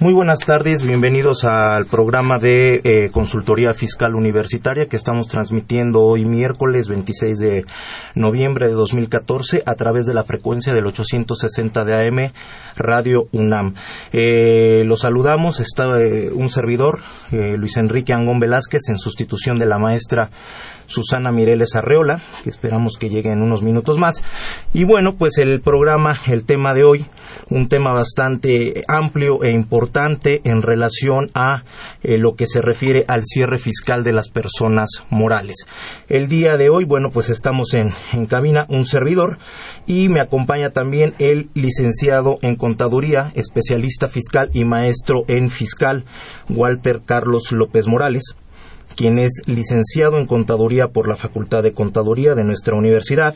Muy buenas tardes, bienvenidos al programa de eh, Consultoría Fiscal Universitaria que estamos transmitiendo hoy miércoles 26 de noviembre de 2014 a través de la frecuencia del 860 de AM Radio UNAM. Eh, los saludamos, está eh, un servidor, Luis Enrique Angón Velázquez, en sustitución de la maestra Susana Mireles Arreola, que esperamos que llegue en unos minutos más. Y bueno, pues el programa, el tema de hoy, un tema bastante amplio e importante en relación a eh, lo que se refiere al cierre fiscal de las personas morales. El día de hoy, bueno, pues estamos en, en cabina un servidor y me acompaña también el licenciado en contaduría, especialista fiscal y maestro en fiscal, Walter Carlos López Morales quien es licenciado en Contaduría por la Facultad de Contaduría de nuestra universidad.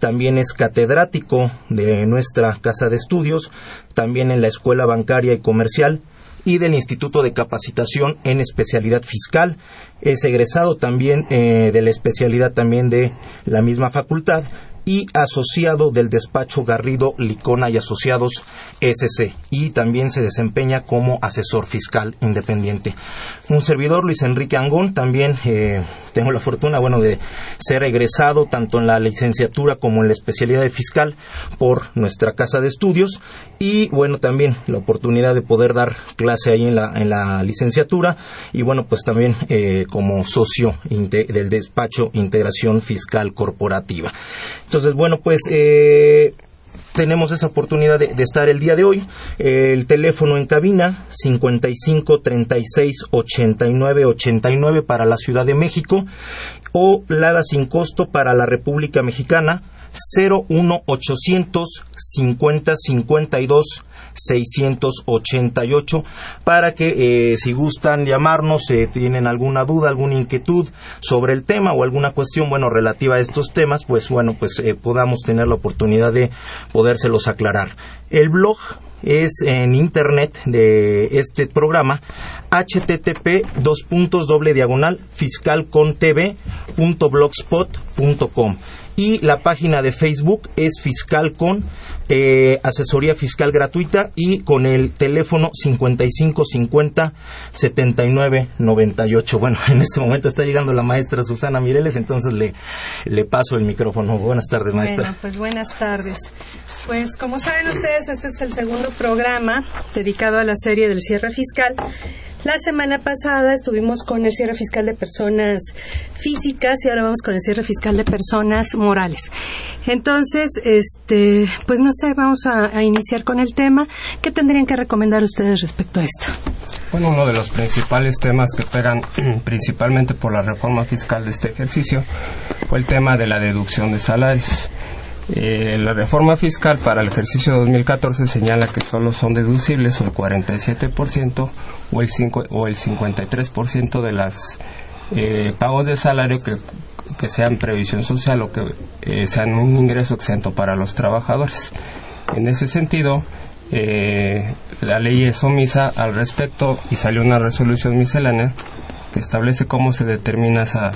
También es catedrático de nuestra Casa de Estudios, también en la Escuela Bancaria y Comercial y del Instituto de Capacitación en Especialidad Fiscal. Es egresado también eh, de la especialidad también de la misma facultad y asociado del despacho Garrido, Licona y Asociados SC y también se desempeña como asesor fiscal independiente. Un servidor, Luis Enrique Angón, también eh, tengo la fortuna, bueno, de ser egresado tanto en la licenciatura como en la especialidad de fiscal por nuestra casa de estudios y bueno, también la oportunidad de poder dar clase ahí en la, en la licenciatura y bueno, pues también eh, como socio del despacho Integración Fiscal Corporativa. Entonces, bueno, pues eh, tenemos esa oportunidad de, estar el día de hoy. el teléfono en cabina 55 36 89 89 para la Ciudad de México o Lada sin costo para la República Mexicana 01 800 50 52 688 para que eh, si gustan llamarnos, eh, tienen alguna duda, alguna inquietud sobre el tema o alguna cuestión, bueno, relativa a estos temas, pues bueno, pues eh, podamos tener la oportunidad de podérselos aclarar. El blog es en internet de este programa http dos puntos doble diagonal fiscalcontv.blogspot.com y la página de Facebook es fiscalcon eh, asesoría fiscal gratuita y con el teléfono 5550 7998. Bueno, en este momento está llegando la maestra Susana Mireles, entonces le, le paso el micrófono. Buenas tardes, maestra. Pues buenas tardes. Pues como saben ustedes, este es el segundo programa dedicado a la serie del cierre fiscal. La semana pasada estuvimos con el cierre fiscal de personas físicas y ahora vamos con el cierre fiscal de personas morales. Entonces, este, pues no sé, vamos a, iniciar con el tema. ¿Qué tendrían que recomendar ustedes respecto a esto? Bueno, uno de los principales temas que pegan principalmente por la reforma fiscal de este ejercicio fue el tema de la deducción de salarios. Eh, la reforma fiscal para el ejercicio 2014 señala que solo son deducibles el 47% o el, 5, o el 53% de los eh, pagos de salario que, sean previsión social o que eh, sean un ingreso exento para los trabajadores. En ese sentido, la ley es omisa al respecto y salió una resolución miscelánea que establece cómo se determina esa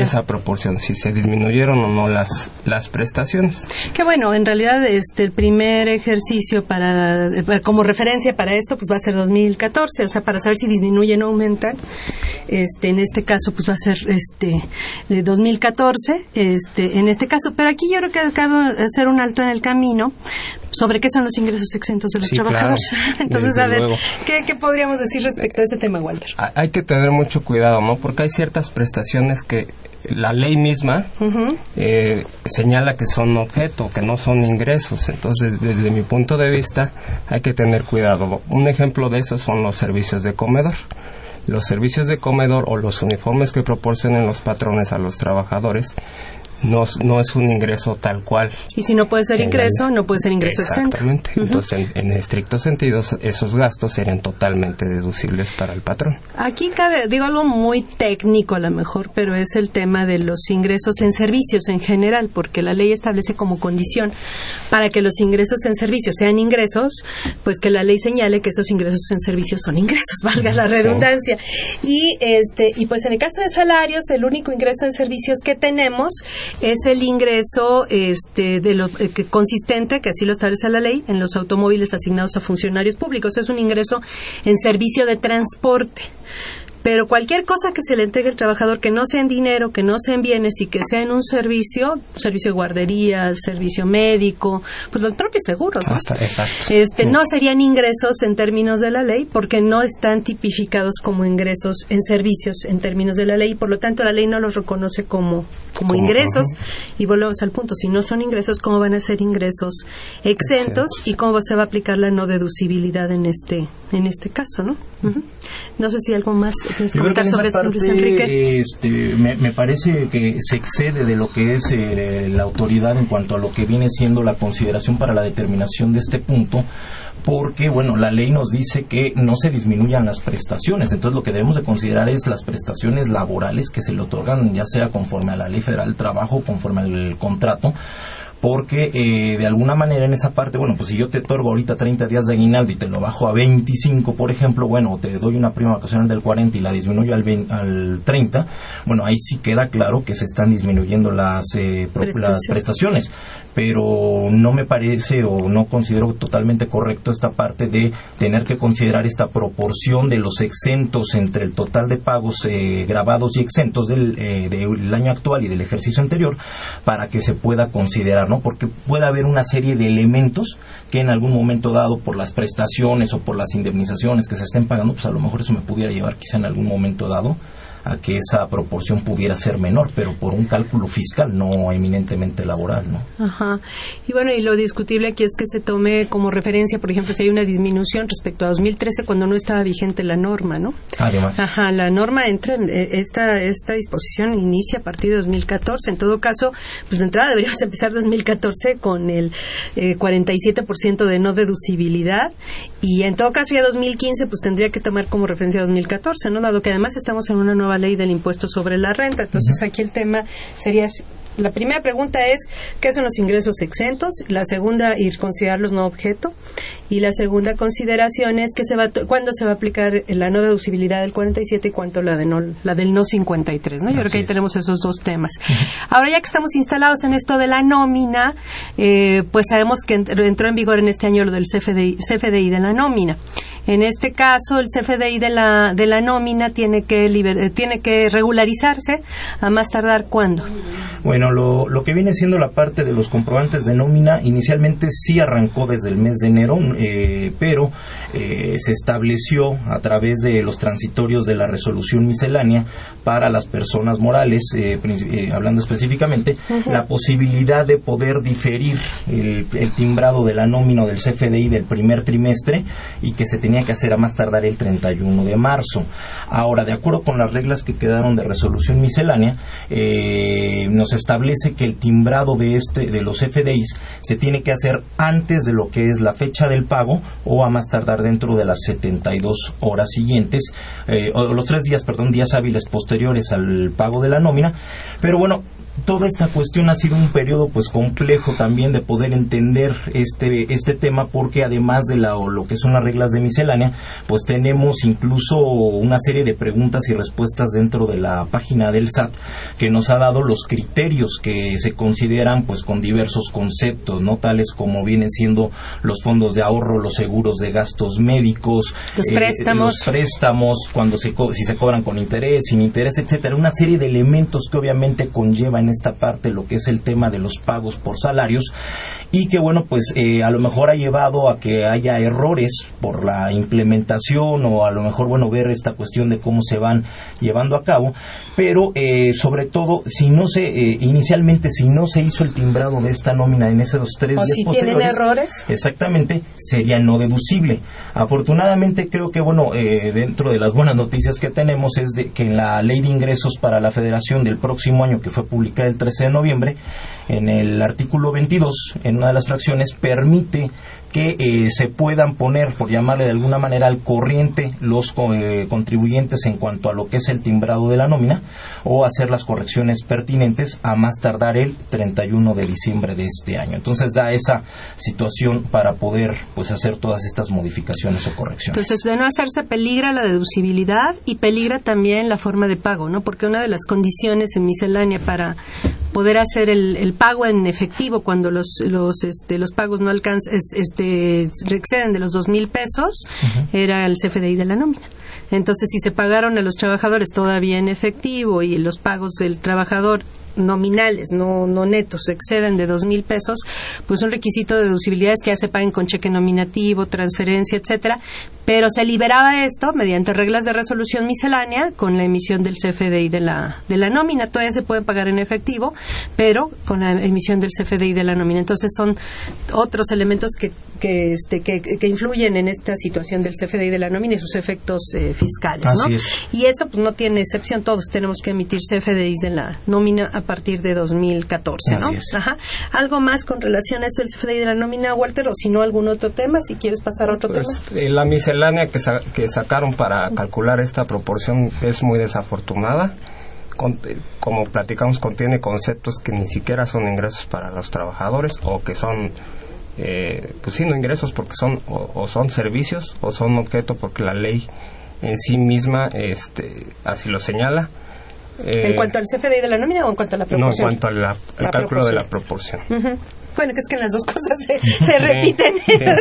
esa proporción, si se disminuyeron o no las, las prestaciones. Que bueno, en realidad este el primer ejercicio para como referencia para esto pues va a ser 2014, o sea, para saber si disminuyen o aumentan. Este en este caso pues va a ser este de 2014, este en este caso, pero aquí yo creo que acabo de hacer un alto en el camino sobre qué son los ingresos exentos de los trabajadores. Entonces, a ver, ¿qué, podríamos decir respecto a ese tema, Walter? Hay que tener mucho cuidado, ¿no? Porque hay ciertas prestaciones que la ley misma eh, señala que son objeto, que no son ingresos. Entonces, desde mi punto de vista, hay que tener cuidado. Un ejemplo de eso son los servicios de comedor. Los servicios de comedor o los uniformes que proporcionen los patrones a los trabajadores no, no es un ingreso tal cual. Y si no puede ser ingreso, no puede ser ingreso Exactamente. Entonces, en, estricto sentido, esos gastos serían totalmente deducibles para el patrón. Aquí cabe, digo algo muy técnico a lo mejor, pero es el tema de los ingresos en servicios en general, porque la ley establece como condición para que los ingresos en servicios sean ingresos, pues que la ley señale que esos ingresos en servicios son ingresos, valga la redundancia. Y este y pues en el caso de salarios, el único ingreso en servicios que tenemos es el ingreso este, de eh, consistente, que así lo establece la ley, en los automóviles asignados a funcionarios públicos. Es un ingreso en servicio de transporte. Pero cualquier cosa que se le entregue al trabajador que no sea en dinero, que no sea en bienes y que sea en un servicio, servicio de guardería, servicio médico, pues los propios seguros, ¿no? Este, no serían ingresos en términos de la ley porque no están tipificados como ingresos en servicios en términos de la ley. Y por lo tanto la ley no los reconoce como, como ingresos. Y volvemos al punto, si no son ingresos, ¿cómo van a ser ingresos exentos y cómo se va a aplicar la no deducibilidad en este, en este caso, ¿no? No sé si algo más sobre Este, me, parece que se excede de lo que es eh, la autoridad en cuanto a lo que viene siendo la consideración para la determinación de este punto porque, bueno, la ley nos dice que no se disminuyan las prestaciones. Entonces, lo que debemos de considerar es las prestaciones laborales que se le otorgan, ya sea conforme a la Ley Federal del Trabajo, conforme al contrato, porque eh, de alguna manera en esa parte, bueno, pues si yo te otorgo ahorita 30 días de aguinaldo y te lo bajo a 25, por ejemplo, bueno, te doy una prima vacacional del 40 y la disminuyo al, al 30, bueno, ahí sí queda claro que se están disminuyendo las, eh, las prestaciones. Pero no me parece o no considero totalmente correcto esta parte de tener que considerar esta proporción de los exentos entre el total de pagos eh, grabados y exentos del, eh, del, año actual y del ejercicio anterior para que se pueda considerar, ¿no? Porque puede haber una serie de elementos que en algún momento dado por las prestaciones o por las indemnizaciones que se estén pagando, pues a lo mejor eso me pudiera llevar quizá en algún momento dado a que esa proporción pudiera ser menor, pero por un cálculo fiscal, no eminentemente laboral, ¿no? Ajá. Y bueno, y lo discutible aquí es que se tome como referencia, por ejemplo, si hay una disminución respecto a 2013 cuando no estaba vigente la norma, ¿no? Además. Ajá, la norma entra en eh, esta esta disposición inicia a partir de 2014. En todo caso, pues de entrada deberíamos empezar 2014 con el eh, 47% de no deducibilidad y en todo caso ya 2015 pues tendría que tomar como referencia 2014, ¿no? Dado que además estamos en una nueva ley del impuesto sobre la renta. Entonces, aquí el tema sería la primera pregunta es qué son los ingresos exentos, la segunda ir considerarlos no objeto y la segunda consideración es que se va cuándo se va a aplicar la no deducibilidad del 47 y cuánto la de no la del no 53, ¿no? Yo creo que ahí tenemos esos dos temas. Ahora ya que estamos instalados en esto de la nómina, eh, pues sabemos que entró en vigor en este año lo del CFDI, CFDI de la nómina. En este caso, el CFDI de la, de la nómina tiene que, eh, tiene que regularizarse a más tardar cuándo. Bueno, lo, lo, que viene siendo la parte de los comprobantes de nómina, inicialmente sí arrancó desde el mes de enero, eh, pero eh, se estableció a través de los transitorios de la resolución miscelánea para las personas morales, hablando específicamente, la posibilidad de poder diferir el, el timbrado de la nómina del CFDI del primer trimestre y que se tenía que hacer a más tardar el 31 de marzo. Ahora, de acuerdo con las reglas que quedaron de resolución miscelánea, eh, nos establece que el timbrado de este de los FDIs se tiene que hacer antes de lo que es la fecha del pago o a más tardar dentro de las 72 horas siguientes eh, o los tres días, perdón, días hábiles posteriores al pago de la nómina. Pero bueno, toda esta cuestión ha sido un periodo pues complejo también de poder entender este este tema porque además de la, lo que son las reglas de miscelánea pues tenemos incluso una serie de preguntas y respuestas dentro de la página del SAT que nos ha dado los criterios que se consideran pues con diversos conceptos no tales como vienen siendo los fondos de ahorro los seguros de gastos médicos los eh, préstamos. los préstamos cuando se si se cobran con interés sin interés etcétera. Una serie de elementos que obviamente conllevan en esta parte lo que es el tema de los pagos por salarios y que bueno pues eh, a lo mejor ha llevado a que haya errores por la implementación o a lo mejor bueno ver esta cuestión de cómo se van llevando a cabo pero eh, sobre todo si no se eh, inicialmente si no se hizo el timbrado de esta nómina en esos tres días si posteriores errores. exactamente sería no deducible. Afortunadamente creo que bueno dentro de las buenas noticias que tenemos es de que en la ley de ingresos para la Federación del próximo año que fue publicada modifica el 13 de noviembre, en el artículo 22, en una de las fracciones, permite que eh, se puedan poner, por llamarle de alguna manera, al corriente los eh, contribuyentes en cuanto a lo que es el timbrado de la nómina o hacer las correcciones pertinentes a más tardar el 31 de diciembre de este año. Entonces da esa situación para poder pues hacer todas estas modificaciones o correcciones. Entonces, de no hacerse peligra la deducibilidad y peligra también la forma de pago, ¿no? Porque una de las condiciones en miscelánea para poder hacer el, pago en efectivo cuando los los este, los pagos no alcanzan este exceden de los dos mil pesos era el CFDI de la nómina. Entonces, si se pagaron a los trabajadores todavía en efectivo y los pagos del trabajador nominales, no, no netos, exceden de dos mil pesos, pues un requisito de deducibilidad es que ya se paguen con cheque nominativo, transferencia, etcétera, pero se liberaba esto mediante reglas de resolución miscelánea con la emisión del CFDI de la, de la nómina. Todavía se puede pagar en efectivo, pero con la emisión del CFDI de la nómina. Entonces son otros elementos que, que, este, que, influyen en esta situación del CFDI de la nómina y sus efectos eh, fiscales. ¿no? Y esto pues no tiene excepción, todos tenemos que emitir CFDIs de la nómina a partir de 2014, ¿no? Ajá. Algo más con relación a este del CFDI de la nómina, Walter, o si no algún otro tema, si quieres pasar a otro pues, tema. Eh, la miscelánea que, que sacaron para calcular esta proporción es muy desafortunada. Eh, como platicamos, contiene conceptos que ni siquiera son ingresos para los trabajadores o que son, eh, pues sí, no ingresos porque son o, son servicios o son objeto porque la ley en sí misma este, así lo señala. ¿En cuanto al CFDI de la nómina o en cuanto a la proporción? No, en cuanto al cálculo de la proporción. Bueno, que es que las dos cosas se, repiten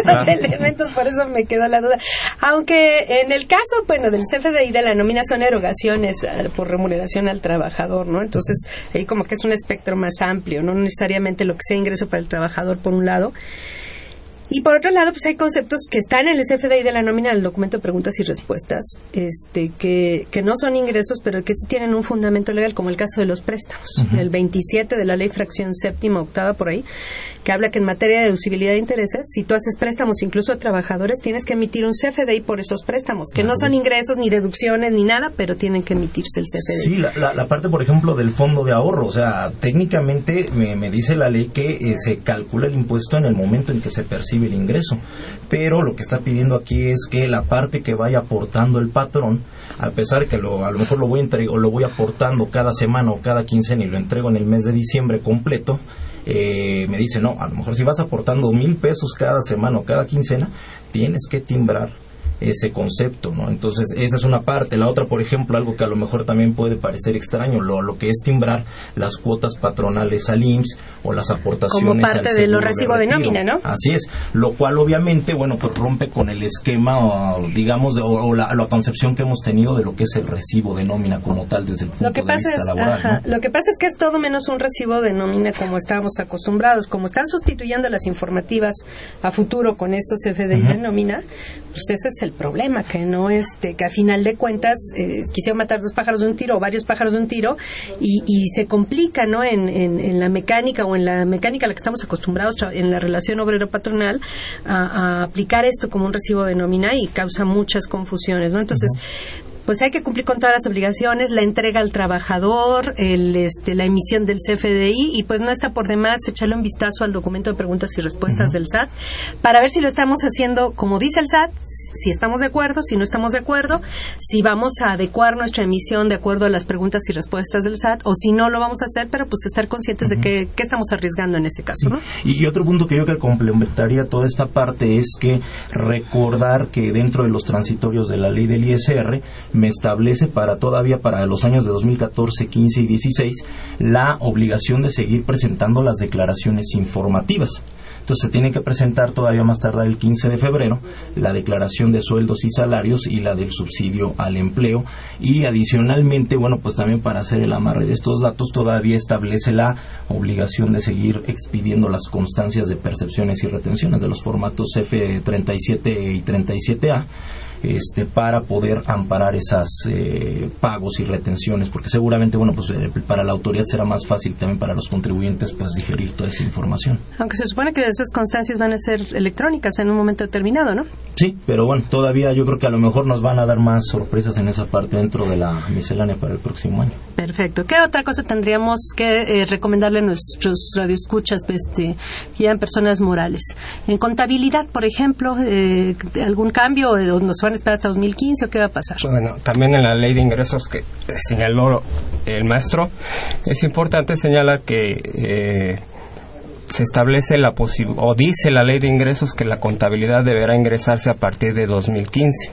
los elementos, por eso me quedó la duda. Aunque en el caso, bueno, del CFDI de la nómina son erogaciones eh, por remuneración al trabajador, ¿no? Entonces, ahí como que es un espectro más amplio, no necesariamente lo que sea ingreso para el trabajador por un lado y por otro lado, pues hay conceptos que están en el CFDI de la nómina, el documento de preguntas y respuestas, este, que, que no son ingresos, pero que sí tienen un fundamento legal, como el caso de los préstamos. El 27 de la ley fracción séptima, octava, por ahí, que habla que en materia de deducibilidad de intereses, si tú haces préstamos incluso a trabajadores, tienes que emitir un CFDI por esos préstamos, que no son ingresos, ni deducciones, ni nada, pero tienen que emitirse el CFDI. Sí, la, la, parte, por ejemplo, del fondo de ahorro, o sea, técnicamente me, me dice la ley que eh, se calcula el impuesto en el momento en que se percibe el ingreso. Pero lo que está pidiendo aquí es que la parte que vaya aportando el patrón, a pesar que lo, a lo mejor lo voy, o lo voy aportando cada semana o cada quincena y lo entrego en el mes de diciembre completo, eh, me dice, no, a lo mejor si vas aportando mil pesos cada semana o cada quincena, tienes que timbrar ese concepto, ¿no? Entonces, esa es una parte. La otra, por ejemplo, algo que a lo mejor también puede parecer extraño, lo, lo que es timbrar las cuotas patronales al IMSS o las aportaciones Como parte de los recibos de, nómina, ¿no? Así es, lo cual obviamente, bueno, pues rompe con el esquema, o, digamos, o, la, concepción que hemos tenido de lo que es el recibo de nómina como tal desde el punto lo que de pasa vista es, laboral. Lo que pasa es que es todo menos un recibo de nómina como estábamos acostumbrados. Como están sustituyendo las informativas a futuro con estos FDIs de nómina, pues ese es el problema, que no este, que a final de cuentas eh, quisieron matar dos pájaros de un tiro o varios pájaros de un tiro y, se complica, ¿no? En, en, la mecánica o en la mecánica a la que estamos acostumbrados en la relación obrero-patronal a, aplicar esto como un recibo de nómina y causa muchas confusiones, ¿no? Entonces, pues hay que cumplir con todas las obligaciones, la entrega al trabajador, el, este, la emisión del CFDI y pues no está por demás echarle un vistazo al documento de preguntas y respuestas del SAT para ver si lo estamos haciendo como dice el SAT, si estamos de acuerdo, si no estamos de acuerdo, si vamos a adecuar nuestra emisión de acuerdo a las preguntas y respuestas del SAT o si no lo vamos a hacer, pero pues estar conscientes de que, estamos arriesgando en ese caso. ¿no? Y, otro punto que yo que complementaría toda esta parte es que recordar que dentro de los transitorios de la ley del ISR me establece para todavía para los años de 2014, 15 y 16 la obligación de seguir presentando las declaraciones informativas. Entonces se tiene que presentar todavía más tardar el 15 de febrero la declaración de sueldos y salarios y la del subsidio al empleo. Y adicionalmente, bueno, pues también para hacer el amarre de estos datos todavía establece la obligación de seguir expidiendo las constancias de percepciones y retenciones de los formatos F37 y 37A este, para poder amparar esas eh, pagos y retenciones, porque seguramente, bueno, pues eh, para la autoridad será más fácil también para los contribuyentes pues digerir toda esa información. Aunque se supone que esas constancias van a ser electrónicas en un momento determinado, ¿no? Sí, pero bueno, todavía yo creo que a lo mejor nos van a dar más sorpresas en esa parte dentro de la miscelánea para el próximo año. Perfecto. ¿Qué otra cosa tendríamos que eh, recomendarle a nuestros radioescuchas este, que sean personas morales? En contabilidad, por ejemplo, eh, ¿algún cambio? ¿O ¿Nos van a esperar hasta 2015 o qué va a pasar? Bueno, también en la ley de ingresos que señaló el maestro, es importante señalar que eh, se establece la o dice la ley de ingresos que la contabilidad deberá ingresarse a partir de 2015.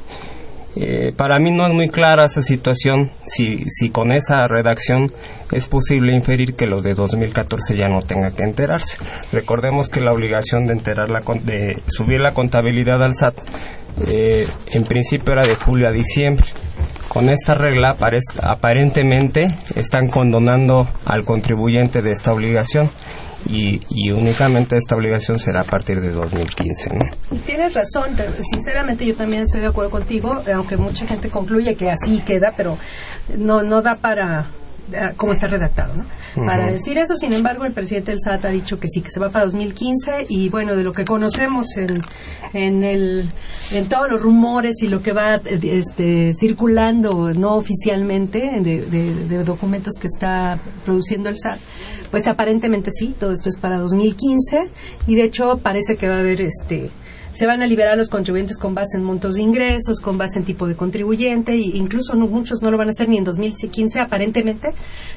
Eh, para mí no es muy clara esa situación, si, si con esa redacción es posible inferir que los de 2014 ya no tenga que enterarse. Recordemos que la obligación de, enterar la, de subir la contabilidad al SAT eh, en principio era de julio a diciembre. Con esta regla aparentemente están condonando al contribuyente de esta obligación y, únicamente esta obligación será a partir de 2015. ¿no? Tienes razón, sinceramente yo también estoy de acuerdo contigo, aunque mucha gente concluye que así queda, pero no, no da para eh, como está redactado, ¿no? Para decir eso, sin embargo, el presidente del SAT ha dicho que sí, que se va para 2015 y bueno, de lo que conocemos en, en, el, en todos los rumores y lo que va este, circulando no oficialmente de, de documentos que está produciendo el SAT, pues aparentemente sí, todo esto es para 2015 y de hecho parece que va a haber este se van a liberar los contribuyentes con base en montos de ingresos, con base en tipo de contribuyente, e incluso muchos no lo van a hacer ni en 2015 aparentemente,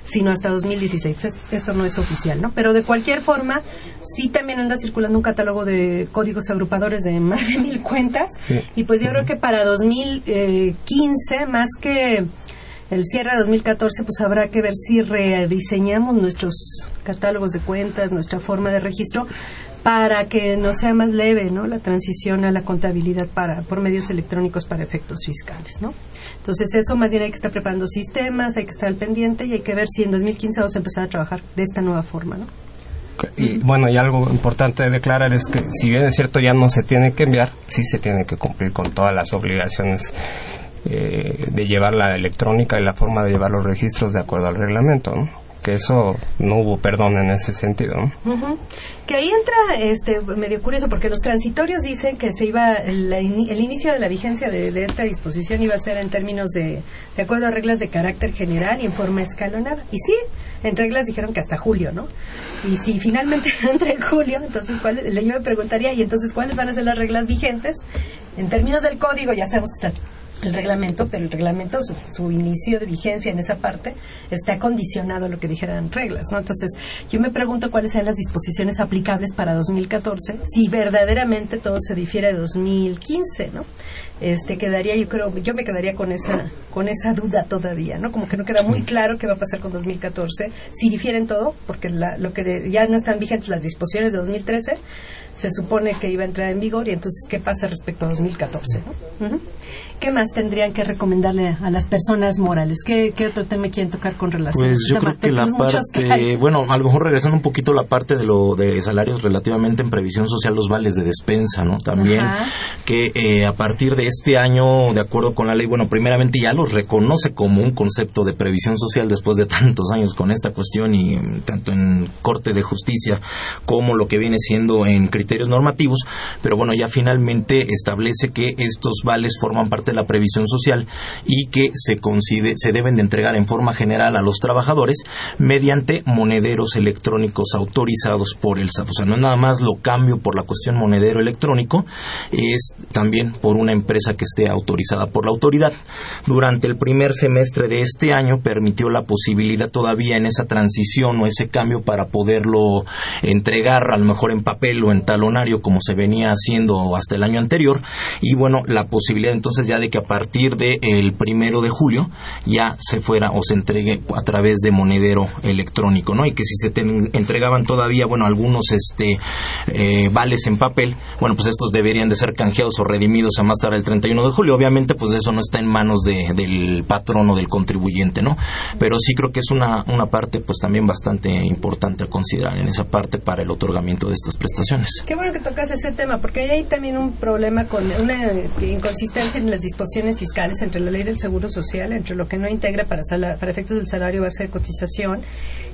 sino hasta 2016. Esto no es oficial, ¿no? Pero de cualquier forma, sí también anda circulando un catálogo de códigos agrupadores de más de mil cuentas, y pues yo creo que para 2015, más que el cierre de 2014, pues habrá que ver si rediseñamos nuestros catálogos de cuentas, nuestra forma de registro, para que no sea más leve ¿no? la transición a la contabilidad para, por medios electrónicos para efectos fiscales. ¿no? Entonces, eso más bien hay que estar preparando sistemas, hay que estar al pendiente y hay que ver si en 2015 vamos a empezar a trabajar de esta nueva forma. ¿no? Y bueno, y algo importante de declarar es que si bien es cierto ya no se tiene que enviar, sí se tiene que cumplir con todas las obligaciones eh, de llevar la electrónica y la forma de llevar los registros de acuerdo al reglamento. ¿no? Que eso no hubo perdón en ese sentido. Que ahí entra este medio curioso porque los transitorios dicen que se iba el, inicio de la vigencia de, esta disposición iba a ser en términos de de acuerdo a reglas de carácter general y en forma escalonada. Y sí, en reglas dijeron que hasta julio, ¿no? Y si finalmente entra en julio, entonces ¿cuáles? yo me preguntaría, ¿y entonces cuáles van a ser las reglas vigentes? En términos del código, ya sabemos que está el reglamento, pero el reglamento, su, inicio de vigencia en esa parte, está condicionado a lo que dijeran reglas, ¿no? Entonces, yo me pregunto cuáles sean las disposiciones aplicables para 2014, si verdaderamente todo se difiere de 2015, ¿no? Este, quedaría, yo creo, yo me quedaría con esa, con esa duda todavía, ¿no? Como que no queda muy claro qué va a pasar con 2014, si difieren todo, porque lo que ya no están vigentes las disposiciones de 2013, se supone que iba a entrar en vigor y entonces qué pasa respecto a 2014, ¿no? ¿Qué más tendrían que recomendarle a las personas morales? ¿Qué, otro tema quieren tocar con relación Pues yo creo que la parte, bueno, a lo mejor regresando un poquito a la parte de lo de salarios relativamente en previsión social, los vales de despensa, ¿no? También que eh, a partir de este año, de acuerdo con la ley, bueno, primeramente ya los reconoce como un concepto de previsión social después de tantos años con esta cuestión y tanto en Corte de Justicia como lo que viene siendo en criterios normativos, pero bueno, ya finalmente establece que estos vales forman parte de la previsión social y que se, se deben de entregar en forma general a los trabajadores mediante monederos electrónicos autorizados por el SAT. O sea, no es nada más lo cambio por la cuestión monedero electrónico, es también por una empresa que esté autorizada por la autoridad. Durante el primer semestre de este año permitió la posibilidad todavía en esa transición o ese cambio para poderlo entregar a lo mejor en papel o en talonario como se venía haciendo hasta el año anterior y bueno la posibilidad entonces ya de que a partir del el primero de julio ya se fuera o se entregue a través de monedero electrónico, ¿no? Y que si se entregaban todavía, bueno, algunos este eh, vales en papel, bueno, pues estos deberían de ser canjeados o redimidos a más tarde el 31 de julio. Obviamente, pues eso no está en manos de, del patrón o del contribuyente, ¿no? Pero sí creo que es una, una parte, pues también bastante importante a considerar en esa parte para el otorgamiento de estas prestaciones. Qué bueno que tocas ese tema, porque hay también un problema con una inconsistencia en las disposiciones fiscales entre la ley del Seguro Social, entre lo que no integra para, para efectos del salario base de cotización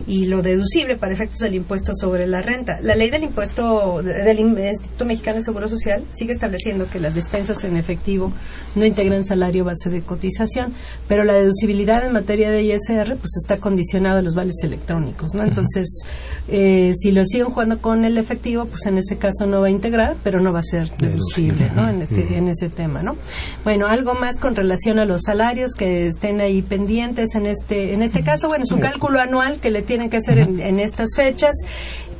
y lo deducible para efectos del impuesto sobre la renta. La ley del impuesto del Instituto Mexicano de Seguro Social sigue estableciendo que las despensas en efectivo no integran salario base de cotización, pero la deducibilidad en materia de ISR pues está condicionado a los vales electrónicos, ¿no? Entonces, eh, si lo siguen jugando con el efectivo, pues en ese caso no va a integrar, pero no va a ser deducible, ¿no? En, este, en ese tema, ¿no? Bueno, algo más con relación a los salarios que estén ahí pendientes en este en este caso, bueno, su cálculo anual que le tienen que hacer en, estas fechas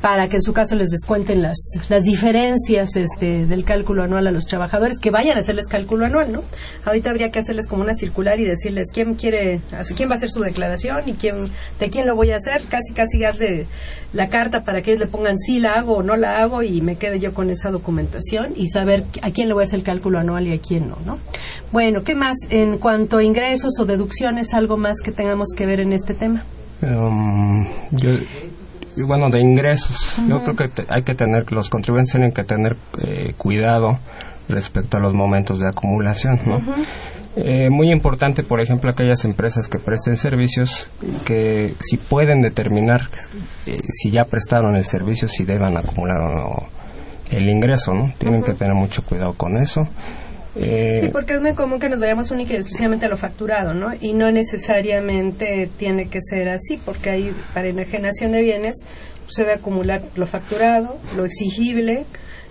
para que en su caso les descuenten las, las diferencias este, del cálculo anual a los trabajadores, que vayan a hacerles cálculo anual, ¿no? Ahorita habría que hacerles como una circular y decirles quién quiere, quién va a hacer su declaración y quién, de quién lo voy a hacer, casi casi darle la carta para que ellos le pongan si la hago o no la hago y me quede yo con esa documentación y saber a quién le voy a hacer el cálculo anual y a quién no, ¿no? Bueno, ¿qué más? En cuanto a ingresos o deducciones, algo más que tengamos que ver en este tema. Um, bueno, de ingresos, yo creo que hay que tener, los contribuyentes tienen que tener eh, cuidado respecto a los momentos de acumulación, ¿no? Eh, muy importante, por ejemplo, aquellas empresas que presten servicios que si pueden determinar eh, si ya prestaron el servicio, si deban acumular o no el ingreso, ¿no? Tienen que tener mucho cuidado con eso. Eh, sí, porque es muy común que nos vayamos únicamente exclusivamente a lo facturado, ¿no? Y no necesariamente tiene que ser así, porque hay, para enajenación de bienes, se debe acumular lo facturado, lo exigible,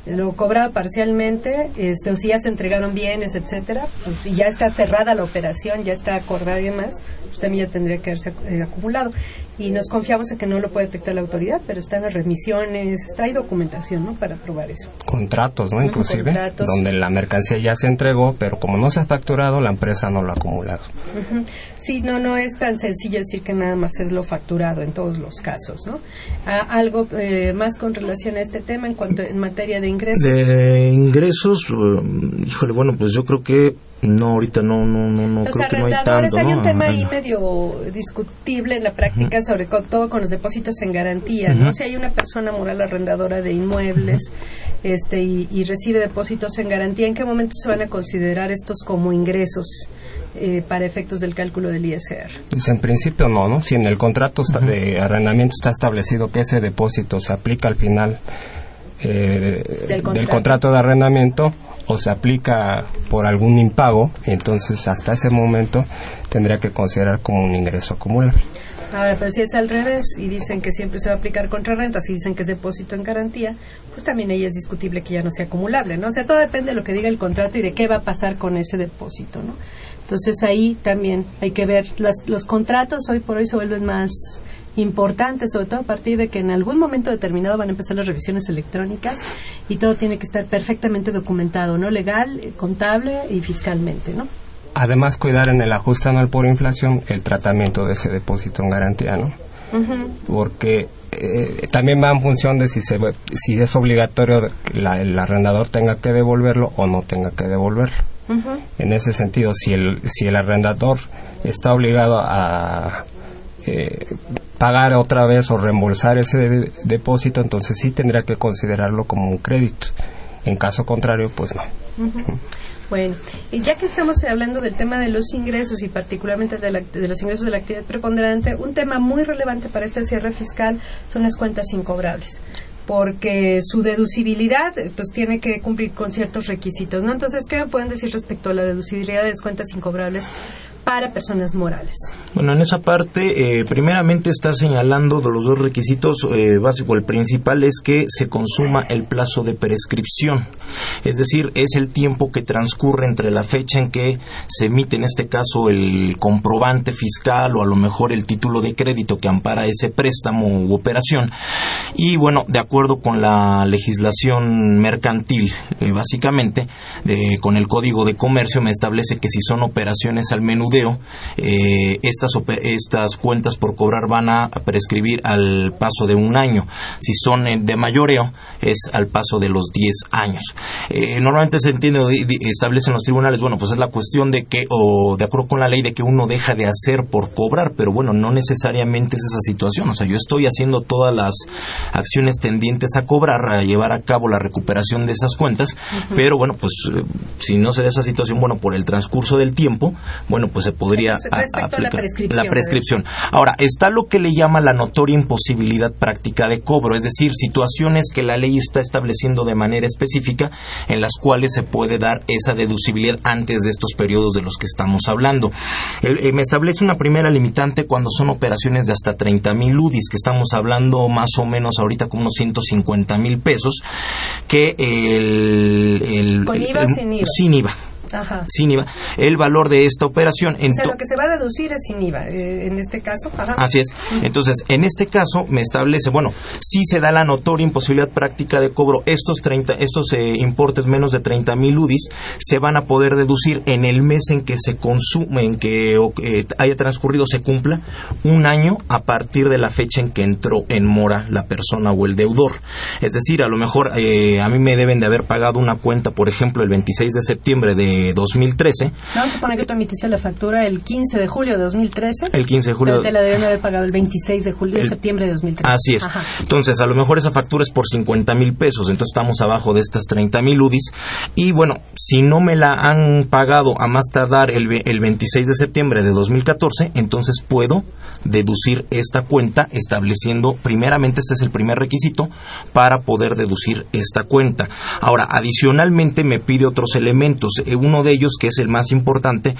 lo cobrado parcialmente, este, o si ya se entregaron bienes, etcétera, pues, y ya está cerrada la operación, ya está acordada y demás, pues también ya tendría que haberse eh, acumulado y nos confiamos en que no lo puede detectar la autoridad, pero están las remisiones, está hay documentación, ¿no? Para probar eso. Contratos, ¿no? Inclusive, donde la mercancía ya se entregó, pero como no se ha facturado, la empresa no lo ha acumulado. Sí, no, no es tan sencillo decir que nada más es lo facturado en todos los casos, ¿no? Ah, algo eh, más con relación a este tema en cuanto en materia de ingresos. De ingresos, eh, híjole, bueno, pues yo creo que no, ahorita no, no, no, no creo que no hay tanto. Hay un tema ahí medio discutible en la práctica, sobre todo con los depósitos en garantía, ¿no? Si hay una persona moral arrendadora de inmuebles este, y, recibe depósitos en garantía, ¿en qué momento se van a considerar estos como ingresos? Eh, para efectos del cálculo del ISR? Pues en principio no, ¿no? Si en el contrato de arrendamiento está establecido que ese depósito se aplica al final eh, del contrato de arrendamiento, o se aplica por algún impago, entonces hasta ese momento tendría que considerar como un ingreso acumulable. Ahora, pero si es al revés y dicen que siempre se va a aplicar contra rentas y dicen que es depósito en garantía, pues también ahí es discutible que ya no sea acumulable, ¿no? O sea, todo depende de lo que diga el contrato y de qué va a pasar con ese depósito, ¿no? Entonces ahí también hay que ver, los contratos hoy por hoy se vuelven más importante, sobre todo a partir de que en algún momento determinado van a empezar las revisiones electrónicas y todo tiene que estar perfectamente documentado, ¿no? Legal, contable y fiscalmente, ¿no? Además, cuidar en el ajuste anual por inflación el tratamiento de ese depósito en garantía, ¿no? Porque eh, también va en función de si, se, si es obligatorio que el arrendador tenga que devolverlo o no tenga que devolverlo. En ese sentido, si el, si el arrendador está obligado a eh, pagar otra vez o reembolsar ese depósito, entonces sí tendría que considerarlo como un crédito. En caso contrario, pues no. Bueno, y ya que estamos hablando del tema de los ingresos y particularmente de, de, los ingresos de la actividad preponderante, un tema muy relevante para este cierre fiscal son las cuentas incobrables porque su deducibilidad pues tiene que cumplir con ciertos requisitos, ¿no? Entonces, ¿qué me pueden decir respecto a la deducibilidad de las cuentas incobrables para personas morales. Bueno, en esa parte, eh, primeramente está señalando de los dos requisitos eh, básicos. El principal es que se consuma el plazo de prescripción, es decir, es el tiempo que transcurre entre la fecha en que se emite, en este caso, el comprobante fiscal o a lo mejor el título de crédito que ampara ese préstamo u operación. Y bueno, de acuerdo con la legislación mercantil, eh, básicamente, con el Código de Comercio me establece que si son operaciones al menú eh, estas, estas cuentas por cobrar van a prescribir al paso de un año. Si son de mayoreo, es al paso de los 10 años. Eh, normalmente se entiende, establecen los tribunales, bueno, pues es la cuestión de que, o de acuerdo con la ley, de que uno deja de hacer por cobrar, pero bueno, no necesariamente es esa situación. O sea, yo estoy haciendo todas las acciones tendientes a cobrar, a llevar a cabo la recuperación de esas cuentas, pero bueno, pues eh, si no se da esa situación, bueno, por el transcurso del tiempo, bueno, pues se podría aplicar la prescripción. Ahora, está lo que le llama la notoria imposibilidad práctica de cobro, es decir, situaciones que la ley está estableciendo de manera específica en las cuales se puede dar esa deducibilidad antes de estos periodos de los que estamos hablando. Eh, me establece una primera limitante cuando son operaciones de hasta 30 mil UDIs, que estamos hablando más o menos ahorita como unos 150 mil pesos, que el... el, ¿Con IVA sin IVA? Sin IVA sin IVA, el valor de esta operación. O sea, lo que se va a deducir es sin IVA, eh, en este caso. Así es. Entonces, en este caso me establece, bueno, si se da la notoria imposibilidad práctica de cobro, estos 30, estos eh, importes menos de 30 mil UDIs se van a poder deducir en el mes en que se consume, en que eh, haya transcurrido, se cumpla un año a partir de la fecha en que entró en mora la persona o el deudor. Es decir, a lo mejor a mí me deben de haber pagado una cuenta, por ejemplo, el 26 de septiembre de 2013. Vamos a suponer que tú emitiste la factura el 15 de julio de 2013. El 15 de julio. Pero te la deben haber pagado el 26 de julio de septiembre de 2013. Así es. Entonces, a lo mejor esa factura es por 50 mil pesos, entonces estamos abajo de estas 30 mil UDIs. Y bueno, si no me la han pagado a más tardar el, el 26 de septiembre de 2014, entonces puedo deducir esta cuenta estableciendo primeramente este es el primer requisito para poder deducir esta cuenta. Ahora, adicionalmente me pide otros elementos. Eh, uno de ellos, que es el más importante,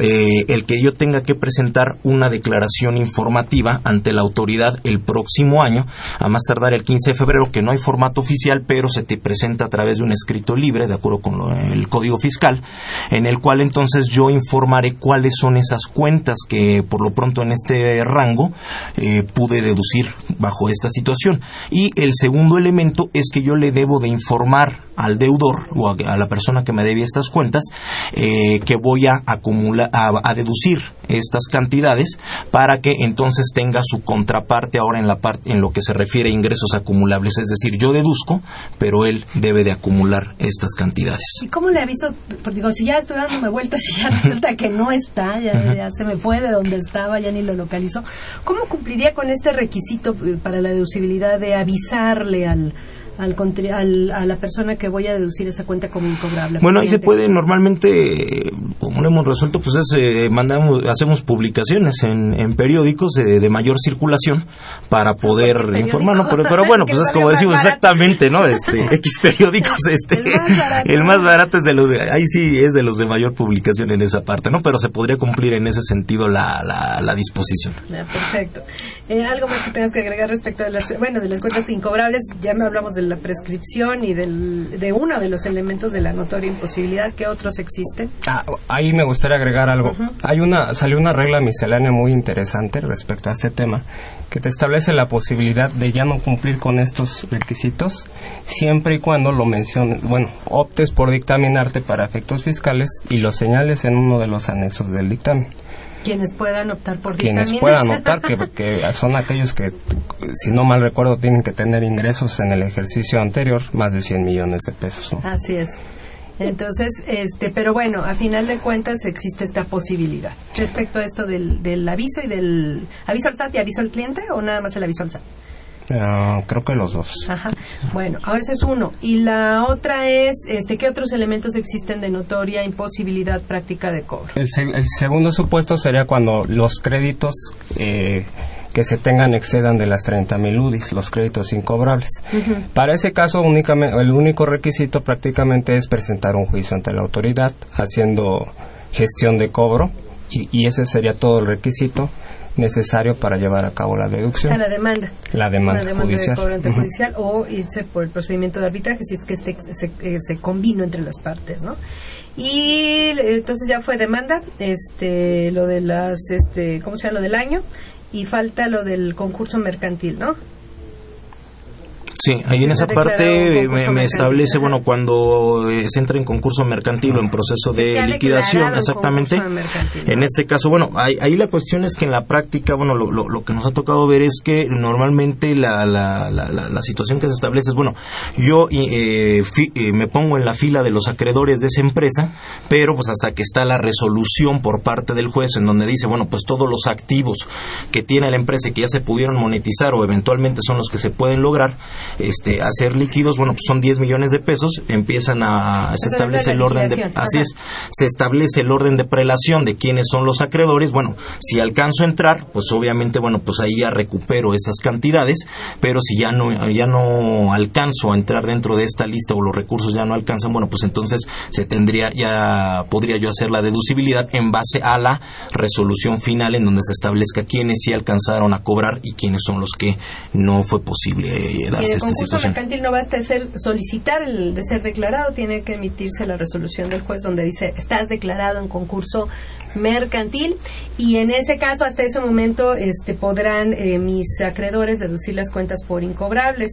eh, el que yo tenga que presentar una declaración informativa ante la autoridad el próximo año, a más tardar el 15 de febrero, que no hay formato oficial, pero se te presenta a través de un escrito libre, de acuerdo con el Código Fiscal, en el cual entonces yo informaré cuáles son esas cuentas que por lo pronto en este rango eh, pude deducir bajo esta situación. Y el segundo elemento es que yo le debo de informar al deudor o a, la persona que me debía estas cuentas eh, que voy a acumular a, deducir estas cantidades para que entonces tenga su contraparte ahora en la parte en lo que se refiere a ingresos acumulables. Es decir yo deduzco pero él debe de acumular estas cantidades. Y cómo le aviso porque digo si ya estoy dándome vueltas y ya resulta que no está ya, ya se me fue de donde estaba ya ni lo localizó cómo cumpliría con este requisito eh, para la deducibilidad de avisarle al al, a la persona que voy a deducir esa cuenta como incobrable. Bueno, ahí se puede normalmente, como lo hemos resuelto, pues es, eh, mandamos, hacemos publicaciones en, en periódicos de, mayor circulación para poder informar, pero, bueno, pues es como decimos exactamente, ¿no? Este, X periódicos, este, el más barato, es de los, de, ahí sí es de los de mayor publicación en esa parte, ¿no? Pero se podría cumplir en ese sentido la, la, disposición. perfecto. Eh, algo más que tengas que agregar respecto de las, bueno, de las cuentas incobrables, ya me hablamos de la prescripción y del, de uno de los elementos de la notoria imposibilidad. ¿Qué otros existen? Ah, ahí me gustaría agregar algo. Hay una salió una regla miscelánea muy interesante respecto a este tema que te establece la posibilidad de ya no cumplir con estos requisitos siempre y cuando lo menciones, bueno, optes por dictaminarte para efectos fiscales y lo señales en uno de los anexos del dictamen. Quienes puedan optar por Quienes puedan optar, que, son aquellos que, si no mal recuerdo, tienen que tener ingresos en el ejercicio anterior, más de 100 millones de pesos. Así es. Entonces, este, pero bueno, a final de cuentas existe esta posibilidad. Respecto a esto del, del aviso y del aviso al SAT y aviso al cliente o nada más el aviso al SAT. Ah, creo que los dos. Ajá. Bueno, ahora ese es uno. Y la otra es, este, ¿qué otros elementos existen de notoria imposibilidad práctica de cobro? El, segundo supuesto sería cuando los créditos eh, que se tengan excedan de las 30.000 UDIs, los créditos incobrables. Para ese caso, únicamente, el único requisito prácticamente es presentar un juicio ante la autoridad haciendo gestión de cobro y, y ese sería todo el requisito necesario para llevar a cabo la deducción. la demanda. La demanda, judicial. judicial o irse por el procedimiento de arbitraje si es que este, se, eh, se combino entre las partes, ¿no? Y entonces ya fue demanda, este, lo de las, este, ¿cómo se llama? Lo del año y falta lo del concurso mercantil, ¿no? Sí, ahí en esa parte me, establece, bueno, cuando se entra en concurso mercantil o en proceso de liquidación, exactamente. En este caso, bueno, ahí, la cuestión es que en la práctica, bueno, lo, lo, que nos ha tocado ver es que normalmente la, la, la, situación que se establece es, bueno, yo eh, eh, me pongo en la fila de los acreedores de esa empresa, pero pues hasta que está la resolución por parte del juez en donde dice, bueno, pues todos los activos que tiene la empresa y que ya se pudieron monetizar o eventualmente son los que se pueden lograr, este, hacer líquidos, bueno, pues son 10 millones de pesos, empiezan a, se establece el orden de, así es, se establece el orden de prelación de quiénes son los acreedores, bueno, si alcanzo a entrar, pues obviamente, bueno, pues ahí ya recupero esas cantidades, pero si ya no, ya no alcanzo a entrar dentro de esta lista o los recursos ya no alcanzan, bueno, pues entonces se tendría, ya podría yo hacer la deducibilidad en base a la resolución final en donde se establezca quiénes sí alcanzaron a cobrar y quiénes son los que no fue posible eh, darse esta situación. mercantil no basta ser, solicitar el de ser declarado, tiene que emitirse la resolución del juez donde dice estás declarado en concurso mercantil. Y en ese caso hasta ese momento este podrán eh, mis acreedores deducir las cuentas por incobrables.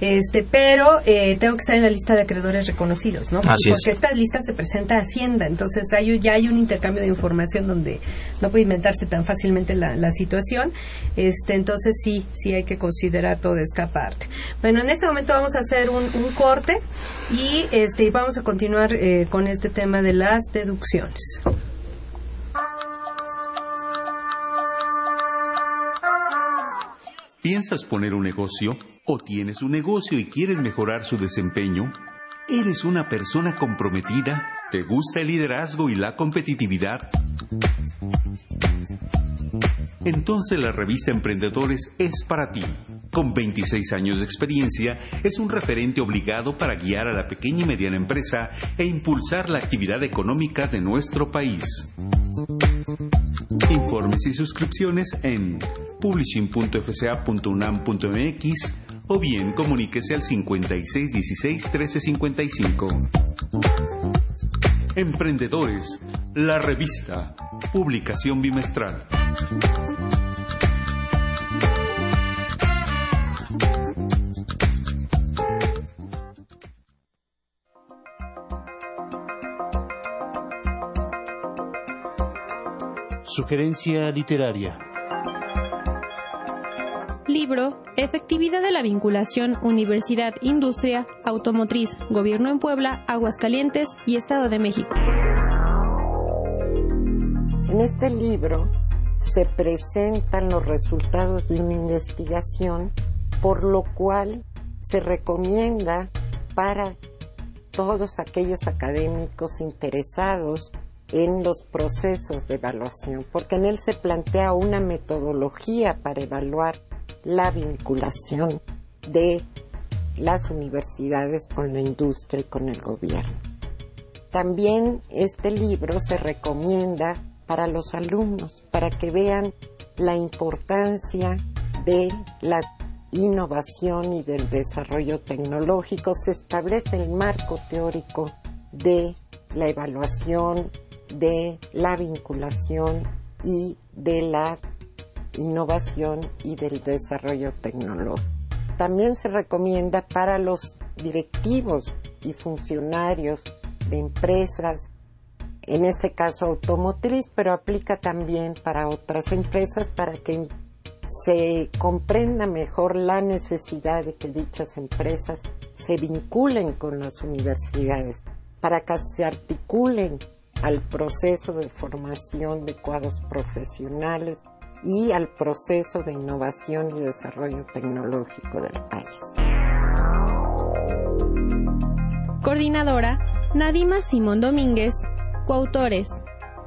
Este pero eh, tengo que estar en la lista de acreedores reconocidos no porque esta lista se presenta a hacienda. Entonces hay, ya hay un intercambio de información donde no puede inventarse tan fácilmente la, situación. Este entonces sí sí hay que considerar toda esta parte. Bueno en este momento vamos a hacer un, corte y este vamos a continuar eh, con este tema de las deducciones ¿Piensas poner un negocio? ¿O tienes un negocio y quieres mejorar su desempeño? ¿Eres una persona comprometida? ¿Te gusta el liderazgo y la competitividad? Entonces la revista Emprendedores es para ti. Con 26 años de experiencia, es un referente obligado para guiar a la pequeña y mediana empresa e impulsar la actividad económica de nuestro país. Informes y suscripciones en publishing.fca.unam.mx o bien comuníquese al 5616-1355. Emprendedores, la revista, publicación bimestral. Sugerencia literaria. Efectividad de la vinculación Universidad-Industria, Automotriz, Gobierno en Puebla, Aguascalientes y Estado de México. En este libro se presentan los resultados de una investigación, por lo cual se recomienda para todos aquellos académicos interesados en los procesos de evaluación, porque en él se plantea una metodología para evaluar la vinculación de las universidades con la industria y con el gobierno. También este libro se recomienda para los alumnos, para que vean la importancia de la innovación y del desarrollo tecnológico. Se establece el marco teórico de la evaluación de la vinculación y de la innovación y del desarrollo tecnológico. También se recomienda para los directivos y funcionarios de empresas, en este caso automotriz, pero aplica también para otras empresas para que se comprenda mejor la necesidad de que dichas empresas se vinculen con las universidades, para que se articulen al proceso de formación de cuadros profesionales y al proceso de innovación y desarrollo tecnológico del país. Coordinadora Nadima Simón Domínguez, coautores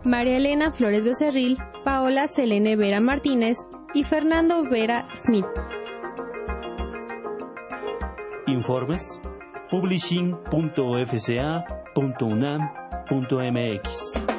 María Elena Flores Becerril, Paola Selene Vera Martínez y Fernando Vera Smith. Informes publishing.fca.unam.mx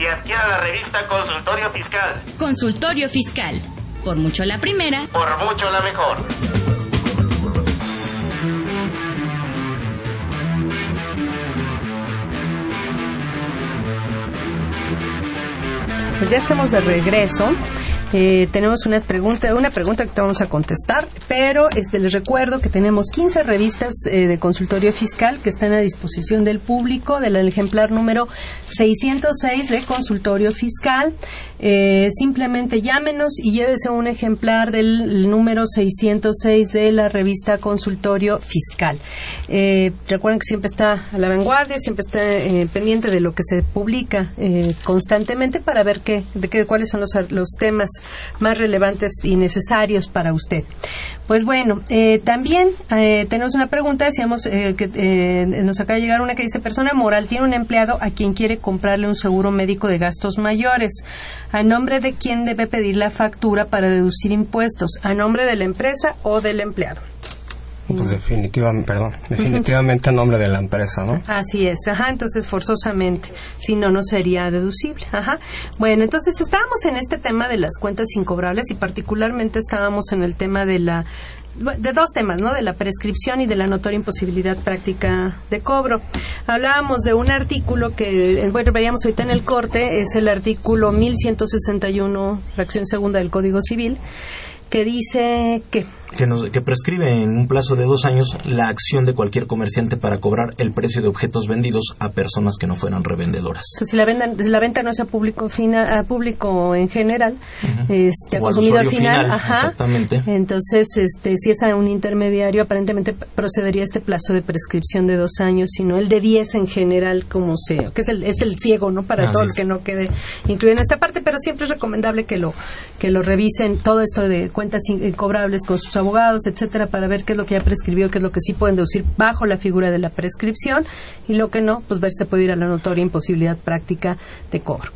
y adquiera la revista Consultorio Fiscal. Consultorio Fiscal. Por mucho la primera. Por mucho la mejor. Pues ya estamos de regreso. Eh, tenemos unas preguntas, una pregunta que te vamos a contestar, pero este, les recuerdo que tenemos 15 revistas eh, de consultorio fiscal que están a disposición del público, del ejemplar número 606 de consultorio fiscal. Eh, simplemente llámenos y llévese un ejemplar del número 606 de la revista Consultorio Fiscal. Eh, recuerden que siempre está a la vanguardia, siempre está eh, pendiente de lo que se publica constantemente para ver qué, de qué, cuáles son los, los temas más relevantes y necesarios para usted. Pues bueno, eh, también eh, tenemos una pregunta, decíamos eh, que eh, nos acaba de llegar una que dice, persona moral tiene un empleado a quien quiere comprarle un seguro médico de gastos mayores. ¿A nombre de quién debe pedir la factura para deducir impuestos? ¿A nombre de la empresa o del empleado? Pues definitivamente, perdón, definitivamente a nombre de la empresa, ¿no? Así es, ajá, entonces forzosamente, si no, no sería deducible, ajá. Bueno, entonces estábamos en este tema de las cuentas incobrables y particularmente estábamos en el tema de la de dos temas, ¿no? De la prescripción y de la notoria imposibilidad práctica de cobro. Hablábamos de un artículo que, eh, bueno, veíamos ahorita en el corte, es el artículo 1161, fracción segunda del Código Civil, que dice que que, nos, que prescribe en un plazo de dos años la acción de cualquier comerciante para cobrar el precio de objetos vendidos a personas que no fueran revendedoras. Entonces, si la, venda, si la venta no es a público, fina, a público en general, este, a consumidor final, final, ajá, exactamente. entonces este, si es a un intermediario, aparentemente procedería este plazo de prescripción de dos años, sino el de diez en general, como se, que es el, es el ciego, ¿no? Para Así todo es. el que no quede incluido en esta parte, pero siempre es recomendable que lo, que lo revisen todo esto de cuentas in- cobrables con sus abogados, etcétera, para ver qué es lo que ya prescribió, qué es lo que sí pueden deducir bajo la figura de la prescripción y lo que no, pues ver se puede ir a la notoria imposibilidad práctica de cobro.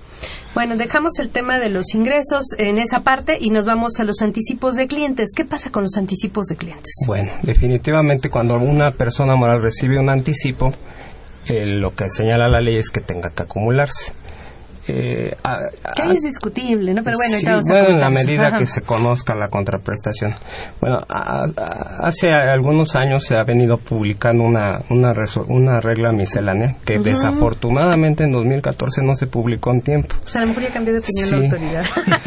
Bueno, dejamos el tema de los ingresos en esa parte y nos vamos a los anticipos de clientes. ¿Qué pasa con los anticipos de clientes? Bueno, definitivamente cuando una persona moral recibe un anticipo, eh, lo que señala la ley es que tenga que acumularse. Eh, a- Que ahí es discutible, ¿no? Pero bueno, Sí, en la medida Ajá. que se conozca la contraprestación. Bueno, a- hace algunos años se ha venido publicando una, una, una regla miscelánea que Ujú. desafortunadamente en 2014 no se publicó en tiempo. Pues a lo mejor ya cambió de opinión Sí. la autoridad.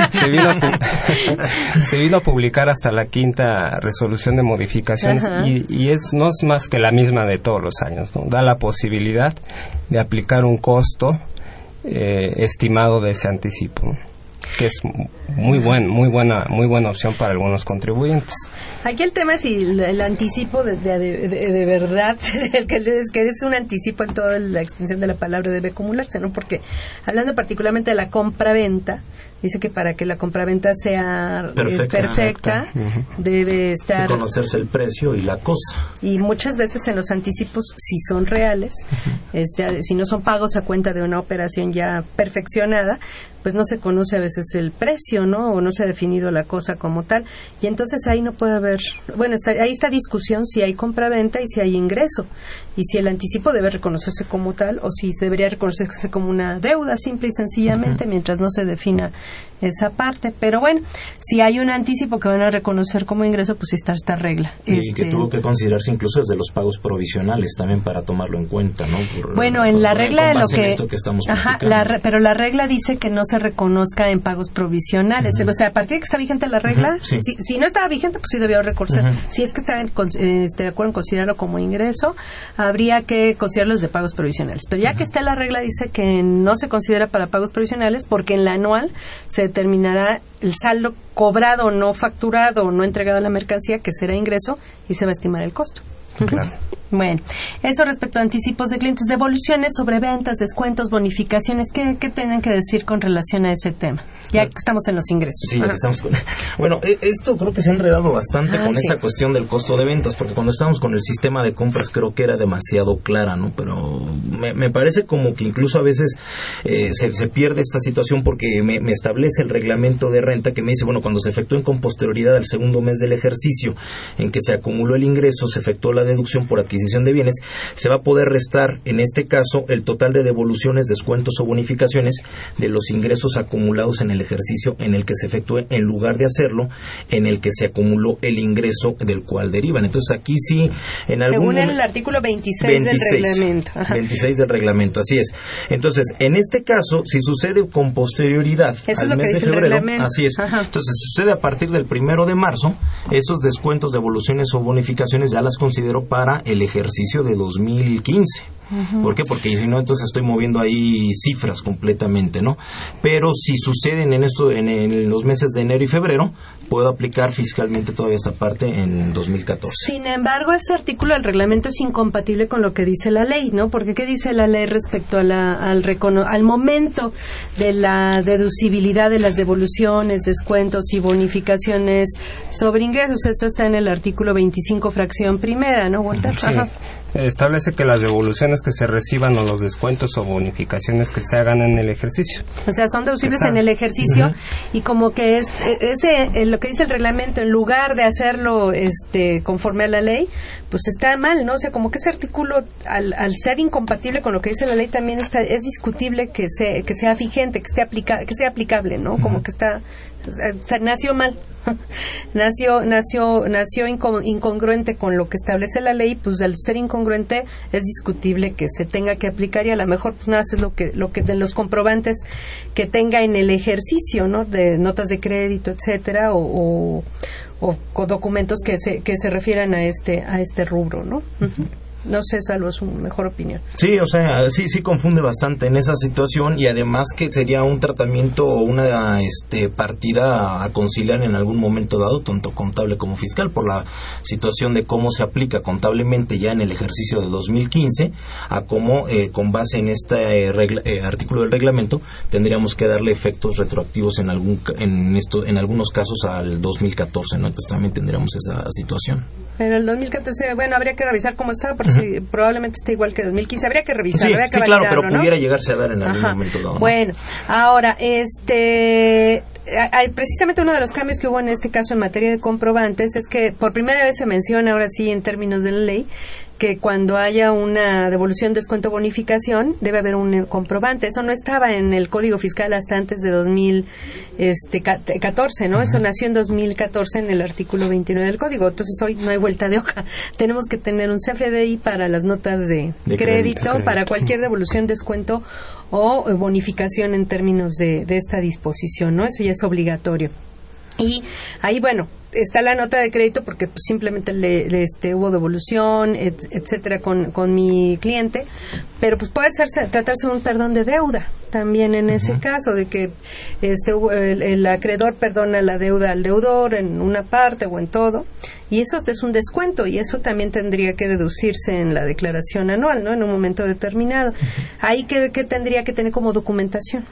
Se vino, se vino a publicar hasta la quinta resolución de modificaciones y, y es no es más que la misma de todos los años. ¿no? Da la posibilidad de aplicar un costo eh, estimado de ese anticipo, que es muy buen, muy buena, muy buena opción para algunos contribuyentes. Aquí el tema es si el, anticipo de, de, de- de verdad, el que es que es un anticipo en toda la extensión de la palabra debe acumularse, ¿no? Porque hablando particularmente de la compra-venta, dice que para que la compra-venta sea eh, Perfecta. debe De estar conocerse el precio y la cosa. y muchas veces en los anticipos si son reales este, si no son pagos a cuenta de una operación ya perfeccionada pues no se conoce a veces el precio, ¿no? O no se ha definido la cosa como tal. Y entonces ahí no puede haber, bueno, está, ahí está discusión si hay compra-venta y si hay ingreso. Y si el anticipo debe reconocerse como tal o si debería reconocerse como una deuda simple y sencillamente mientras no se defina esa parte. Pero bueno, si hay un anticipo que van a reconocer como ingreso, pues está esta regla. Y que Este, tuvo que considerarse incluso desde los pagos provisionales también para tomarlo en cuenta, ¿no? Por- Bueno, en la regla de lo que... esto que estamos Ajá, la re- pero la regla dice que no se reconozca en pagos provisionales. O sea, a partir de que está vigente la regla, sí. si, si no estaba vigente, pues sí debió reconocer. Ujú. Si es que está en eh, este, de acuerdo en considerarlo como ingreso, habría que considerarlos de pagos provisionales. Pero ya que está la regla, dice que no se considera para pagos provisionales porque en la anual se determinará el saldo cobrado, no facturado, no entregado a la mercancía, que será ingreso, y se va a estimar el costo. Claro. Bueno, eso respecto a anticipos de clientes, devoluciones sobre ventas, descuentos, bonificaciones, ¿qué, qué tienen que decir con relación a ese tema? Ya que estamos en los ingresos. Sí, ya que estamos con... Bueno, e- esto creo que se ha enredado bastante Ah, con sí. esta cuestión del costo de ventas, porque cuando estábamos con el sistema de compras creo que era demasiado clara, ¿no? Pero me, me parece como que incluso a veces eh, se, se pierde esta situación porque me, me establece el reglamento de renta que me dice, bueno, cuando se efectúen con posterioridad al segundo mes del ejercicio en que se acumuló el ingreso, se efectuó la deducción por adquisición de bienes, se va a poder restar, en este caso, el total de devoluciones, descuentos o bonificaciones de los ingresos acumulados en el ejercicio en el que se efectúe, en lugar de hacerlo en el que se acumuló el ingreso del cual derivan. Entonces aquí sí, en algún Según el artículo 26, del reglamento. Ajá. 26 del reglamento, así es. Entonces, en este caso, si sucede con posterioridad Eso al mes de febrero, así es. Ajá. Entonces, si sucede a partir del primero de marzo, esos descuentos, devoluciones o bonificaciones ya las considero para el ejercicio de 2015. ¿Por qué? Porque si no, entonces estoy moviendo ahí cifras completamente, ¿no? Pero si suceden en esto, en, en los meses de enero y febrero, puedo aplicar fiscalmente todavía esta parte en 2014. Sin embargo, ese artículo del reglamento es incompatible con lo que dice la ley, ¿no? Porque ¿qué dice la ley respecto a la- al, recono- al momento de la deducibilidad de las devoluciones, descuentos y bonificaciones sobre ingresos? Esto está en el artículo 25, fracción primera, ¿no, Walter? Sí. Ajá. Establece que las devoluciones que se reciban o los descuentos o bonificaciones que se hagan en el ejercicio. O sea, son deducibles en el ejercicio y como que es e- ese eh, lo que dice el reglamento en lugar de hacerlo este conforme a la ley, pues está mal, ¿no? O sea, como que ese artículo al, al ser incompatible con lo que dice la ley también está es discutible que se, que sea vigente, que esté aplica, que sea aplicable, ¿no? Como que está sea, nació mal. nació nació nació inco- incongruente con lo que establece la ley, pues al ser incongruente es discutible que se tenga que aplicar y a lo mejor pues nada es lo que lo que de los comprobantes que tenga en el ejercicio, ¿no? De notas de crédito, etcétera, o, o, o documentos que se que se refieran a este a este rubro, ¿no? No sé, salvo su mejor opinión. Sí, o sea, sí, sí confunde bastante en esa situación y además que sería un tratamiento o una este, partida a conciliar en algún momento dado, tanto contable como fiscal, por la situación de cómo se aplica contablemente ya en el ejercicio de 2015 a cómo, eh, con base en este eh, regla- eh, artículo del reglamento, tendríamos que darle efectos retroactivos en, algún, en, esto, en algunos casos al 2014, ¿no? Entonces también tendríamos esa situación. Pero el 2014, bueno, habría que revisar cómo estaba, porque sí, probablemente está igual que 2015. Habría que revisar, Sí, habría que sí, claro, pero ¿no? pudiera llegarse a dar en algún Ajá. momento dado. ¿no? Bueno, ahora, este, precisamente uno de los cambios que hubo en este caso en materia de comprobantes es que por primera vez se menciona, ahora sí, en términos de la ley, que cuando haya una devolución, descuento, bonificación, debe haber un eh, comprobante. Eso no estaba en el Código Fiscal hasta antes de 2014, ¿no? Eso nació en 2014 en el artículo 29 del Código. Entonces hoy no hay vuelta de hoja. Tenemos que tener un CFDI para las notas de, De crédito, crédito. para cualquier devolución, descuento o eh, bonificación en términos de, de esta disposición, ¿no? Eso ya es obligatorio. Y ahí, bueno, está la nota de crédito porque pues, simplemente le, le, este, hubo devolución, et- etcétera, con, con mi cliente, pero pues puede ser, tratarse de un perdón de deuda también en ese caso, de que este, el, el acreedor perdona la deuda al deudor en una parte o en todo, y eso es un descuento, y eso también tendría que deducirse en la declaración anual, ¿no? En un momento determinado. Ahí que, que tendría que tener como documentación.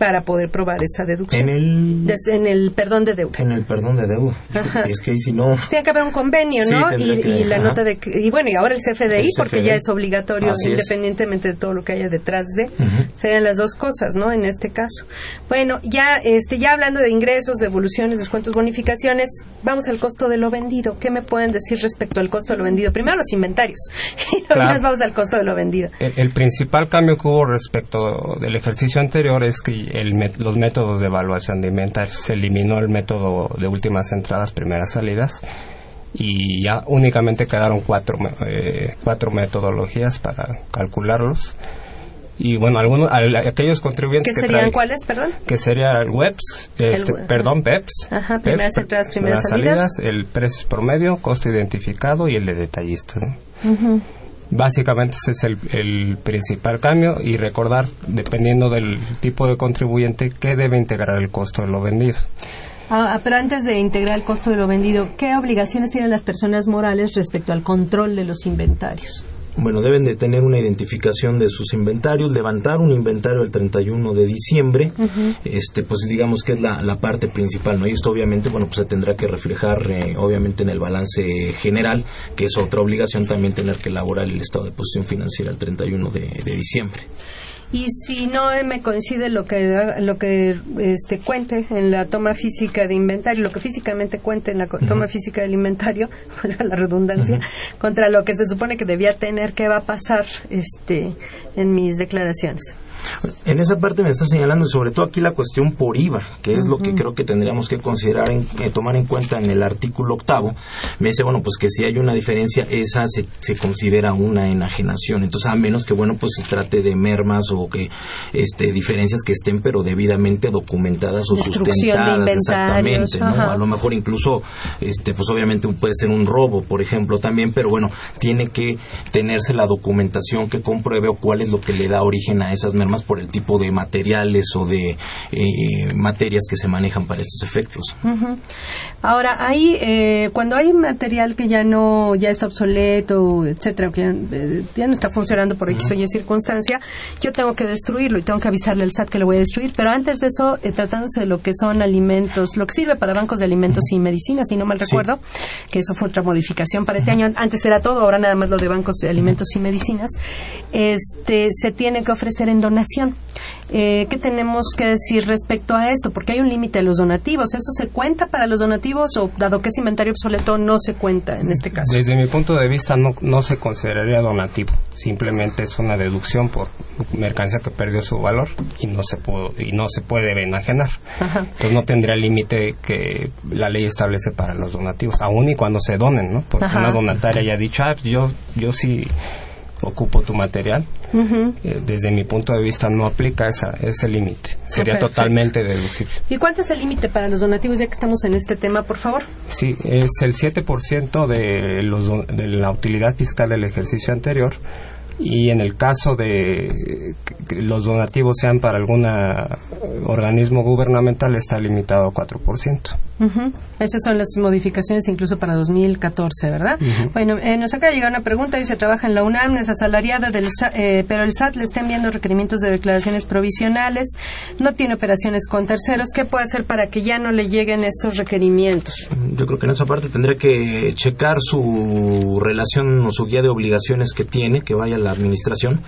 Para poder probar esa deducción. En el, Des- en el perdón de deuda. en el perdón de deuda. Ajá. Es que ahí si no... Tiene que haber un convenio, Sí, ¿no? y, que- y la ajá. nota de que- y bueno, y ahora el CFDI, El porque CFDI. ya es obligatorio Así es. independientemente de todo lo que haya detrás de. Ujú. Serían las dos cosas, ¿no? En este caso. Bueno, ya este ya hablando de ingresos, devoluciones, descuentos, bonificaciones, vamos al costo de lo vendido. ¿Qué me pueden decir respecto al costo de lo vendido? Primero los inventarios. Y luego Claro. nos vamos al costo de lo vendido. El, el principal cambio que hubo respecto del ejercicio anterior es que el met- los métodos de evaluación de inventarios se eliminó el método de últimas entradas, primeras salidas y ya únicamente quedaron cuatro, eh, cuatro metodologías para calcularlos. Y bueno, algunos, al- aquellos contribuyentes ¿Qué que serían traen- cuáles, perdón? que sería el WEBS, El este, perdón, PEPS. Ajá, primeras entradas, primeras salidas. el precio promedio, costo identificado y el de detallistas. ¿no? Básicamente ese es el, principal cambio y recordar, dependiendo del tipo de contribuyente, que debe integrar el costo de lo vendido. Ah, ah, pero antes de integrar el costo de lo vendido, ¿qué obligaciones tienen las personas morales respecto al control de los inventarios? Bueno, deben de tener una identificación de sus inventarios, levantar un inventario el 31 de diciembre, este, pues digamos que es la, la parte principal, ¿no? Y esto obviamente, bueno, pues se tendrá que reflejar, eh, obviamente, en el balance general, que es otra obligación también tener que elaborar el estado de posición financiera el 31 de, de diciembre. Y si no eh, me coincide lo que lo que este cuente en la toma física de inventario, lo que físicamente cuente en la toma física del inventario, la redundancia, contra lo que se supone que debía tener, ¿qué va a pasar este en mis declaraciones? En esa parte me está señalando, sobre todo aquí la cuestión por IVA, que es lo que creo que tendríamos que considerar, en- eh, tomar en cuenta en el artículo octavo. Me dice, bueno, pues que si hay una diferencia, esa se, se considera una enajenación. Entonces, a menos que, bueno, pues se trate de mermas o que, este, diferencias que estén, pero debidamente documentadas o sustentadas, exactamente, ¿no? A lo mejor incluso, este, pues obviamente puede ser un robo, por ejemplo, también, pero bueno, tiene que tenerse la documentación que compruebe o cuál es lo que le da origen a esas mermas por el tipo de materiales o de eh, materias que se manejan para estos efectos. Ahora, hay, eh, cuando hay material que ya no, ya está obsoleto, etcétera, que ya, eh, ya no está funcionando por X o Y circunstancia, yo tengo que destruirlo y tengo que avisarle al SAT que lo voy a destruir. Pero antes de eso, eh, tratándose de lo que son alimentos, lo que sirve para bancos de alimentos y medicinas, si no mal recuerdo, que eso fue otra modificación para este año. Antes era todo, ahora nada más lo de bancos de alimentos y medicinas. Este, se tiene que ofrecer en donación. Eh, ¿Qué tenemos que decir respecto a esto? Porque hay un límite a los donativos. ¿Eso se cuenta para los donativos o, dado que es inventario obsoleto, no se cuenta en este caso? Desde mi punto de vista no, no se consideraría donativo, simplemente es una deducción por mercancía que perdió su valor y no se pudo, y no se puede enajenar. Ajá. Entonces no tendría el límite que la ley establece para los donativos, aun y cuando se donen, ¿no? Porque Ajá. una donataria ya ha dicho, ah, yo, yo sí ocupo tu material. Eh, desde mi punto de vista no aplica esa, ese límite. Sería perfecto. totalmente deducible. ¿Y cuánto es el límite para los donativos, ya que estamos en este tema, por favor? Sí, es el 7% de, los, de la utilidad fiscal del ejercicio anterior y en el caso de que los donativos sean para algún organismo gubernamental está limitado a 4%. Ujú. Esas son las modificaciones incluso para 2014, ¿verdad? Bueno, eh, nos acaba de llegar una pregunta, dice, trabaja en la UNAM, es asalariada, del SA- eh, pero el SAT le está enviando requerimientos de declaraciones provisionales, no tiene operaciones con terceros, ¿qué puede hacer para que ya no le lleguen estos requerimientos? Yo creo que en esa parte tendría que checar su relación o su guía de obligaciones que tiene, que vaya a la administración,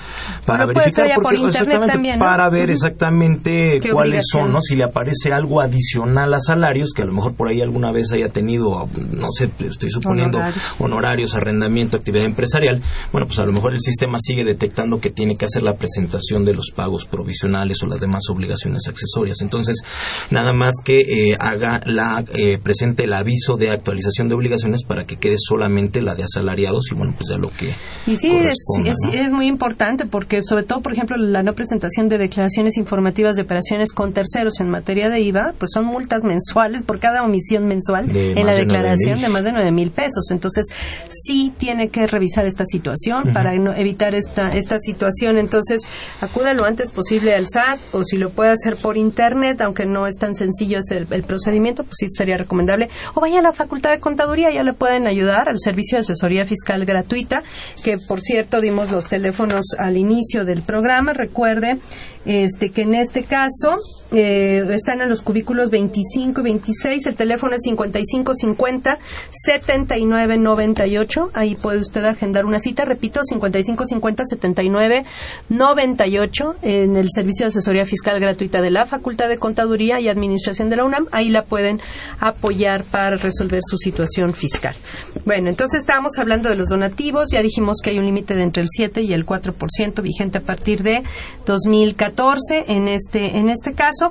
para verificar ser ya por internet exactamente, también, ¿no? para ver exactamente ¿Qué cuáles son? ¿no? Si le aparece algo adicional a salarios, que a lo mejor por ahí alguna vez haya tenido, no sé, estoy suponiendo Honorarios. honorarios, arrendamiento, actividad empresarial, bueno, pues a lo mejor el sistema sigue detectando que tiene que hacer la presentación de los pagos provisionales o las demás obligaciones accesorias. Entonces, nada más que eh, haga la eh, presente el aviso de actualización de obligaciones para que quede solamente la de asalariados y bueno, pues ya lo que Y sí, es, corresponda, es, ¿no? es muy importante porque sobre todo, por ejemplo, la no presentación de declaraciones informativas de operaciones con terceros en materia de IVA, pues son multas mensuales por cada omisión mensual De en la declaración de más de nueve mil pesos. Entonces, sí tiene que revisar esta situación para no evitar esta, esta situación. Entonces, acuda lo antes posible al SAT o si lo puede hacer por internet, aunque no es tan sencillo hacer el procedimiento, pues sí sería recomendable. O vaya a la Facultad de Contaduría, ya le pueden ayudar al servicio de asesoría fiscal gratuita, que por cierto dimos los teléfonos al inicio del programa. Recuerde este que en este caso eh, están en los cubículos 25 y 26. El teléfono es 5550 7998. Ahí puede usted agendar una cita. Repito, 5550 7998 en el servicio de asesoría fiscal gratuita de la Facultad de Contaduría y Administración de la UNAM. Ahí la pueden apoyar para resolver su situación fiscal. Bueno, entonces estábamos hablando de los donativos. Ya dijimos que hay un límite de entre el 7 y el 4% vigente a partir de 2014 en este, en este caso.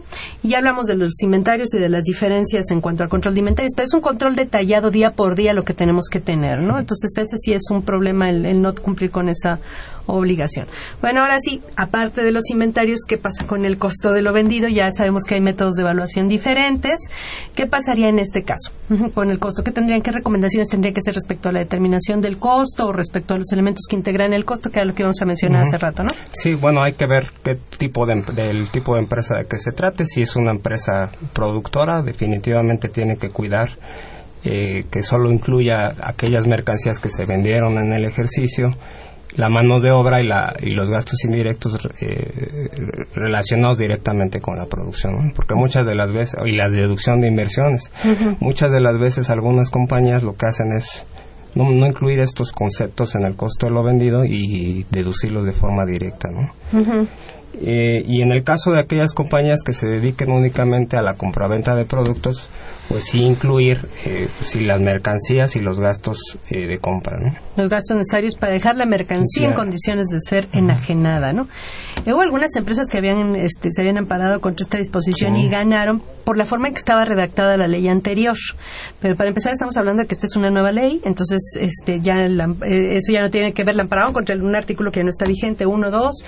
Y ya hablamos de los inventarios y de las diferencias en cuanto al control de inventarios, pero es un control detallado día por día lo que tenemos que tener, ¿no? Entonces ese sí es un problema el no cumplir con esa obligación. Bueno, ahora sí, aparte de los inventarios, ¿qué pasa con el costo de lo vendido? Ya sabemos que hay métodos de evaluación diferentes. ¿Qué pasaría en este caso con el costo? ¿Qué tendrían, qué recomendaciones tendría que ser respecto a la determinación del costo o respecto a los elementos que integran el costo, que era lo que íbamos a mencionar hace rato, ¿no? Sí, bueno, hay que ver qué tipo de, del tipo de empresa de que se trate. Si es una empresa productora, definitivamente tiene que cuidar eh, que solo incluya aquellas mercancías que se vendieron en el ejercicio la mano de obra y, la, y los gastos indirectos eh, relacionados directamente con la producción, porque muchas de las veces, y la deducción de inversiones, muchas de las veces algunas compañías lo que hacen es no, no, incluir estos conceptos en el costo de lo vendido y deducirlos de forma directa, ¿no? Eh, y en el caso de aquellas compañías que se dediquen únicamente a la compraventa de productos, pues sí incluir eh, pues las mercancías y los gastos eh, de compra, ¿no? Los gastos necesarios para dejar la mercancía en condiciones de ser enajenada, ¿no? Hubo algunas empresas que habían, este, se habían amparado contra esta disposición y ganaron por la forma en que estaba redactada la ley anterior. Pero para empezar estamos hablando de que esta es una nueva ley, entonces este, ya eh, eso ya no tiene que ver la ampararon contra un artículo que ya no está vigente, uno, dos.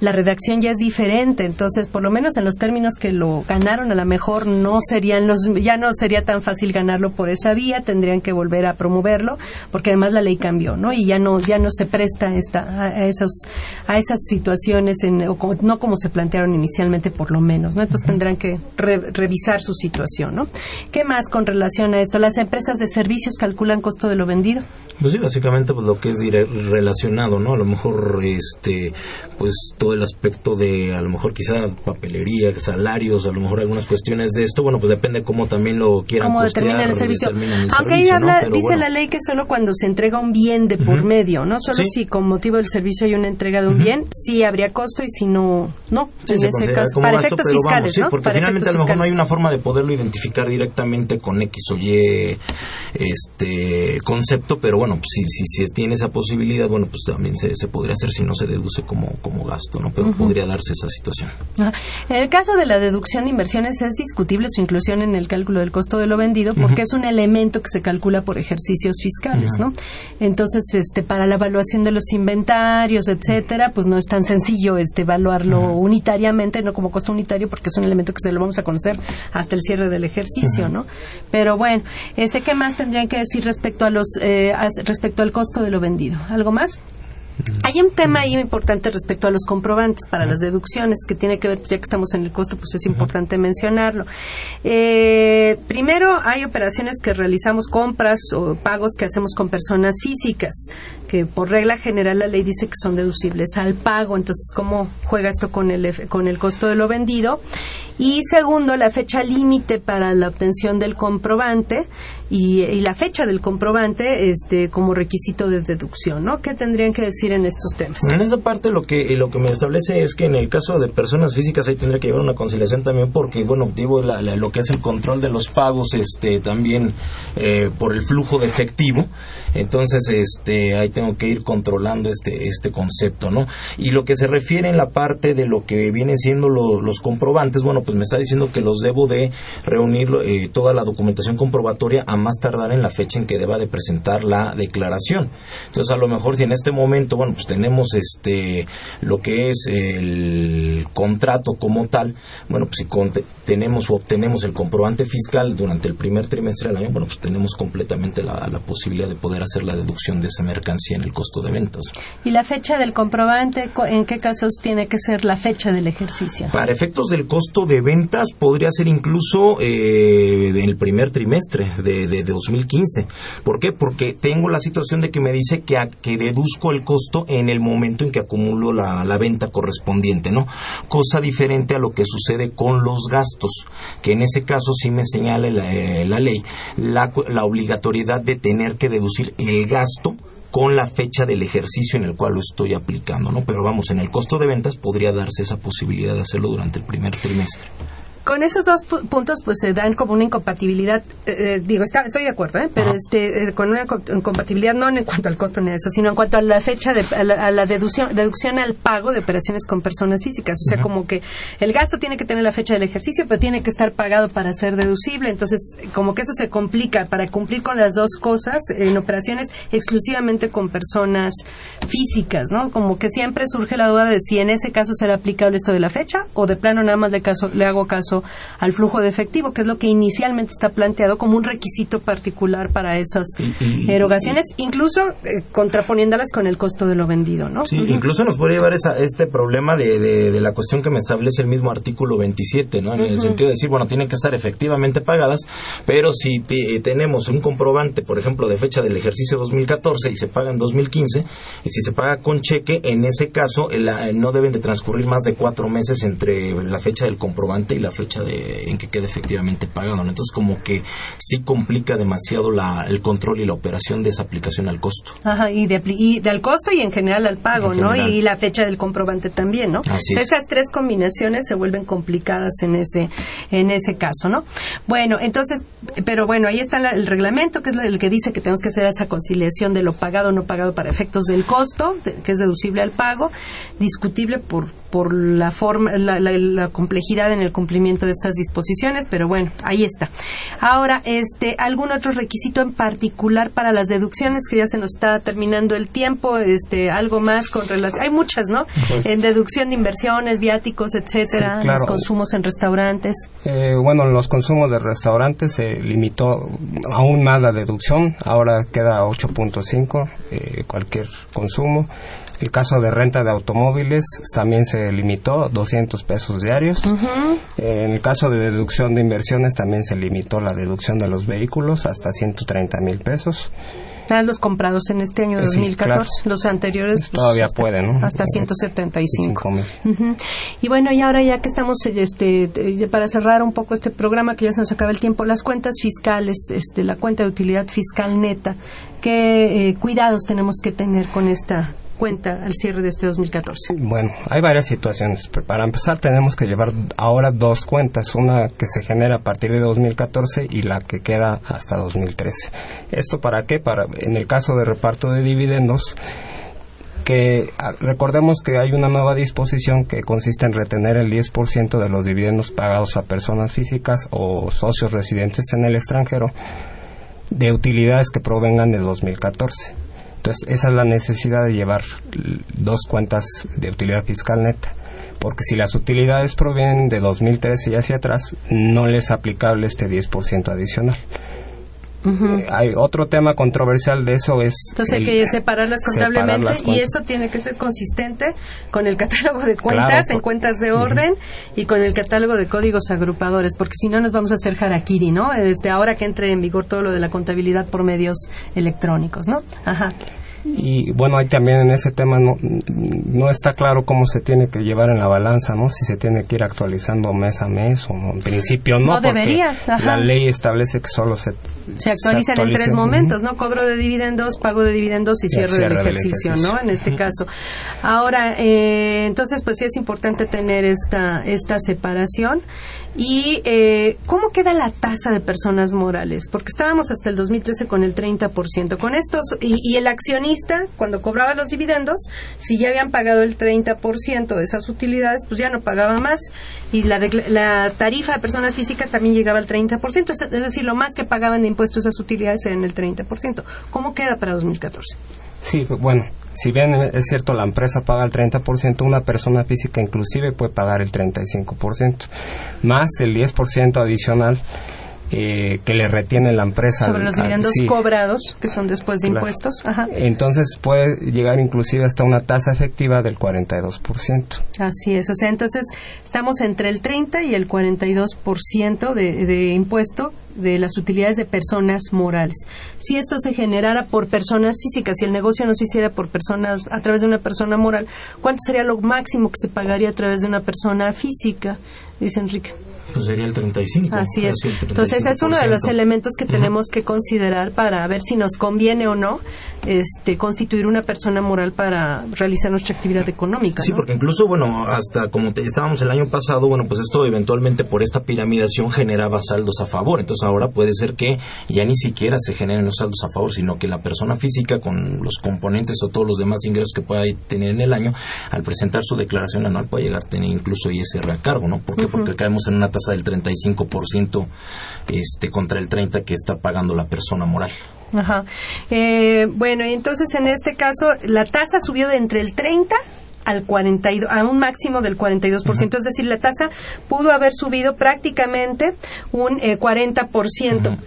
La redacción ya es diferente, entonces por lo menos en los términos que lo ganaron a lo mejor no serían los, ya no sería tan fácil ganarlo por esa vía, tendrían que volver a promoverlo, porque además la ley cambió, ¿no? Y ya no, ya no se presta esta, a, esos, a esas situaciones, en, no como se plantearon inicialmente por lo menos, ¿no? Entonces tendrán que revisar su situación, ¿no? ¿Qué más con relación a esto? Las empresas de servicios calculan costo de lo vendido. Pues sí, básicamente pues lo que es relacionado, ¿no? A lo mejor este pues todo el aspecto de a lo mejor quizá papelería, salarios, a lo mejor algunas cuestiones de esto, bueno, pues depende cómo también lo quieran cómo determinan el servicio. Aunque ahí habla, dice la ley que solo cuando se entrega un bien de por medio, no solo si con motivo del servicio hay una entrega de un bien, sí habría costo y si no, no, en ese caso para efectos fiscales, ¿no? Porque finalmente a lo mejor no hay una forma de poderlo identificar directamente con X o Y este concepto, pero bueno, pues, si, si, si tiene esa posibilidad, bueno, pues también se, se podría hacer si no se deduce como, como gasto, ¿no? Pero podría darse esa situación. En el caso de la deducción de inversiones es discutible su inclusión en el cálculo del costo de lo vendido porque es un elemento que se calcula por ejercicios fiscales, ¿no? Entonces, este, para la evaluación de los inventarios, etcétera, pues no es tan sencillo este evaluarlo unitariamente, no como costo unitario, porque es un elemento que se lo vamos a conocer hasta el cierre del ejercicio, ¿no? Pero bueno, este, ¿qué más tendrían que decir respecto a los eh, respecto al costo de lo vendido? ¿Algo más? Hay un tema ahí importante respecto a los comprobantes para las deducciones que tiene que ver, pues, ya que estamos en el costo, pues es importante mencionarlo. Eh, primero, hay operaciones que realizamos, compras o pagos que hacemos con personas físicas que por regla general la ley dice que son deducibles al pago. Entonces, ¿cómo juega esto con el, con el costo de lo vendido? Y segundo, la fecha límite para la obtención del comprobante y, la fecha del comprobante este, como requisito de deducción, ¿no? ¿Qué tendrían que decir en estos temas? En esa parte lo que, lo que me establece es que en el caso de personas físicas ahí tendría que llevar una conciliación también porque, bueno, digo, lo que es el control de los pagos este, también eh, por el flujo de efectivo. Entonces, este, ahí tengo que ir controlando este, este concepto, ¿no? Y lo que se refiere en la parte de lo que vienen siendo los comprobantes, bueno, pues me está diciendo que los debo de reunir eh, toda la documentación comprobatoria a más tardar en la fecha en que deba de presentar la declaración. Entonces, a lo mejor si en este momento, bueno, pues tenemos este, lo que es el contrato como tal, bueno, pues si tenemos o obtenemos el comprobante fiscal durante el primer trimestre del año, bueno, pues tenemos completamente la, la posibilidad de poder hacer la deducción de esa mercancía en el costo de ventas. ¿Y la fecha del comprobante, en qué casos tiene que ser la fecha del ejercicio? Para efectos del costo de ventas podría ser incluso eh, en el primer trimestre de, de, 2015. ¿Por qué? Porque tengo la situación de que me dice que, que deduzco el costo en el momento en que acumulo la, la venta correspondiente, ¿no? Cosa diferente a lo que sucede con los gastos, que en ese caso sí me señala la, eh, la ley la, la obligatoriedad de tener que deducir el gasto con la fecha del ejercicio en el cual lo estoy aplicando, ¿no? Pero vamos, en el costo de ventas podría darse esa posibilidad de hacerlo durante el primer trimestre. Con esos dos pu- puntos, pues se dan como una incompatibilidad. eh, eh, digo, está, estoy de acuerdo, ¿eh? pero este, eh, con una co- incompatibilidad no en cuanto al costo ni a eso, sino en cuanto a la fecha, de, a la, a la deducción, deducción al pago de operaciones con personas físicas. O sea, como que el gasto tiene que tener la fecha del ejercicio, pero tiene que estar pagado para ser deducible. Entonces, como que eso se complica para cumplir con las dos cosas en operaciones exclusivamente con personas físicas, ¿no? Como que siempre surge la duda de si en ese caso será aplicable esto de la fecha o de plano nada más le, caso, le hago caso al flujo de efectivo, que es lo que inicialmente está planteado como un requisito particular para esas erogaciones, incluso eh, contraponiéndolas con el costo de lo vendido, ¿no? Sí, incluso nos podría llevar esa, este problema de, de, de la cuestión que me establece el mismo artículo 27, ¿no? En el sentido de decir, bueno, tienen que estar efectivamente pagadas, pero si te- tenemos un comprobante, por ejemplo, de fecha del ejercicio 2014 y se paga en 2015, y si se paga con cheque, en ese caso eh, la- no deben de transcurrir más de cuatro meses entre la fecha del comprobante y la fecha de, en que quede efectivamente pagado, ¿no? Entonces, como que sí complica demasiado la, el control y la operación de esa aplicación al costo. Ajá, y, de, y del costo y en general al pago, En ¿no? general. Y la fecha del comprobante también, ¿no? Así O sea, es. esas tres combinaciones se vuelven complicadas en ese en ese caso, ¿no? Bueno, entonces, pero bueno, ahí está la- el reglamento que es el que dice que tenemos que hacer esa conciliación de lo pagado o no pagado para efectos del costo, de- que es deducible al pago, discutible por por la forma la, la- la complejidad en el cumplimiento de estas disposiciones, pero bueno, ahí está. Ahora, este, algún otro requisito en particular para las deducciones que ya se nos está terminando el tiempo, este, algo más con relación, hay muchas, ¿no? Pues- en deducción de inversiones, viáticos, etcétera, Sí, claro. los consumos en restaurantes. Eh, bueno, en los consumos de restaurantes se limitó aún más la deducción, ahora queda 8.5 eh, cualquier consumo. El caso de renta de automóviles también se limitó 200 pesos diarios. En el caso de deducción de inversiones también se limitó la deducción de los vehículos hasta 130 mil pesos. Ah, los comprados en este año Eh, sí, 2014, los anteriores pues, Todavía hasta, puede, ¿no? hasta Eh, 175. 5,000. Ujú. Y bueno, y ahora ya que estamos, este, para cerrar un poco este programa, que ya se nos acaba el tiempo, las cuentas fiscales, este, la cuenta de utilidad fiscal neta, ¿qué eh, cuidados tenemos que tener con esta cuenta al cierre de este 2014? Bueno, hay varias situaciones. Pero Para empezar, tenemos que llevar ahora dos cuentas, una que se genera a partir de 2014 y la que queda hasta 2013. ¿Esto para qué? Para, en el caso de reparto de dividendos, que ah, recordemos que hay una nueva disposición que consiste en retener el 10% de los dividendos pagados a personas físicas o socios residentes en el extranjero de utilidades que provengan de 2014. Entonces, esa es la necesidad de llevar dos cuentas de utilidad fiscal neta. Porque si las utilidades provienen de 2013 y hacia atrás, no les es aplicable este 10% adicional. Eh, hay otro tema controversial de eso es... Entonces hay que separarlas separar contablemente y eso tiene que ser consistente con el catálogo de cuentas Claro, en cuentas de orden y con el catálogo de códigos agrupadores, porque si no nos vamos a hacer harakiri, ¿no? Este, ahora que entre en vigor todo lo de la contabilidad por medios electrónicos, ¿no? Ajá. Y bueno, ahí también en ese tema no, no está claro cómo se tiene que llevar en la balanza, ¿no? Si se tiene que ir actualizando mes a mes o no. En principio no, No debería, ajá. la ley establece que solo se... Se actualizan en tres momentos, ¿no? Cobro de dividendos, pago de dividendos y Y cierre, cierre del del ejercicio, ejercicio. ¿no? En este caso. Ahora, eh, entonces, pues sí es importante tener esta, esta separación. ¿Y eh, cómo queda la tasa de personas morales? Porque estábamos hasta el 2013 con el 30%. Con estos, y, y el accionista, cuando cobraba los dividendos, si ya habían pagado el 30% de esas utilidades, pues ya no pagaba más. Y la, la tarifa de personas físicas también llegaba al 30%. Es es decir, lo más que pagaban de impuestos esas utilidades eran el 30%. ¿Cómo queda para 2014? Sí, bueno, si bien es cierto la empresa paga el 30%, una persona física inclusive puede pagar el 35%, más el 10% adicional eh, que le retiene la empresa. Sobre los dividendos cobrados, que son después de impuestos. Entonces puede llegar inclusive hasta una tasa efectiva del 42%. Así es, o sea, entonces estamos entre el 30 y el 42% de, de impuesto de las utilidades de personas morales. Si esto se generara por personas físicas, si el negocio no se hiciera por personas a través de una persona moral, ¿cuánto sería lo máximo que se pagaría a través de una persona física? Dice Enrique. Pues sería el 35. Así es. Entonces es uno de los elementos que tenemos que considerar para ver si nos conviene o no este, constituir una persona moral para realizar nuestra actividad económica. Sí, porque incluso, bueno, hasta como estábamos el año pasado, bueno, pues esto eventualmente por esta piramidación generaba saldos a favor. Entonces ahora puede ser que ya ni siquiera se generen los saldos a favor, sino que la persona física con los componentes o todos los demás ingresos que pueda tener en el año, al presentar su declaración anual puede llegar a tener incluso ISR a cargo, ¿no? ¿Por qué? Porque caemos en una tasa del 35% este, contra el 30% que está pagando la persona moral. Ajá. Eh, bueno, entonces en este caso la tasa subió de entre el 30 al 42, a un máximo del 42%, es decir, la tasa pudo haber subido prácticamente un eh, 40%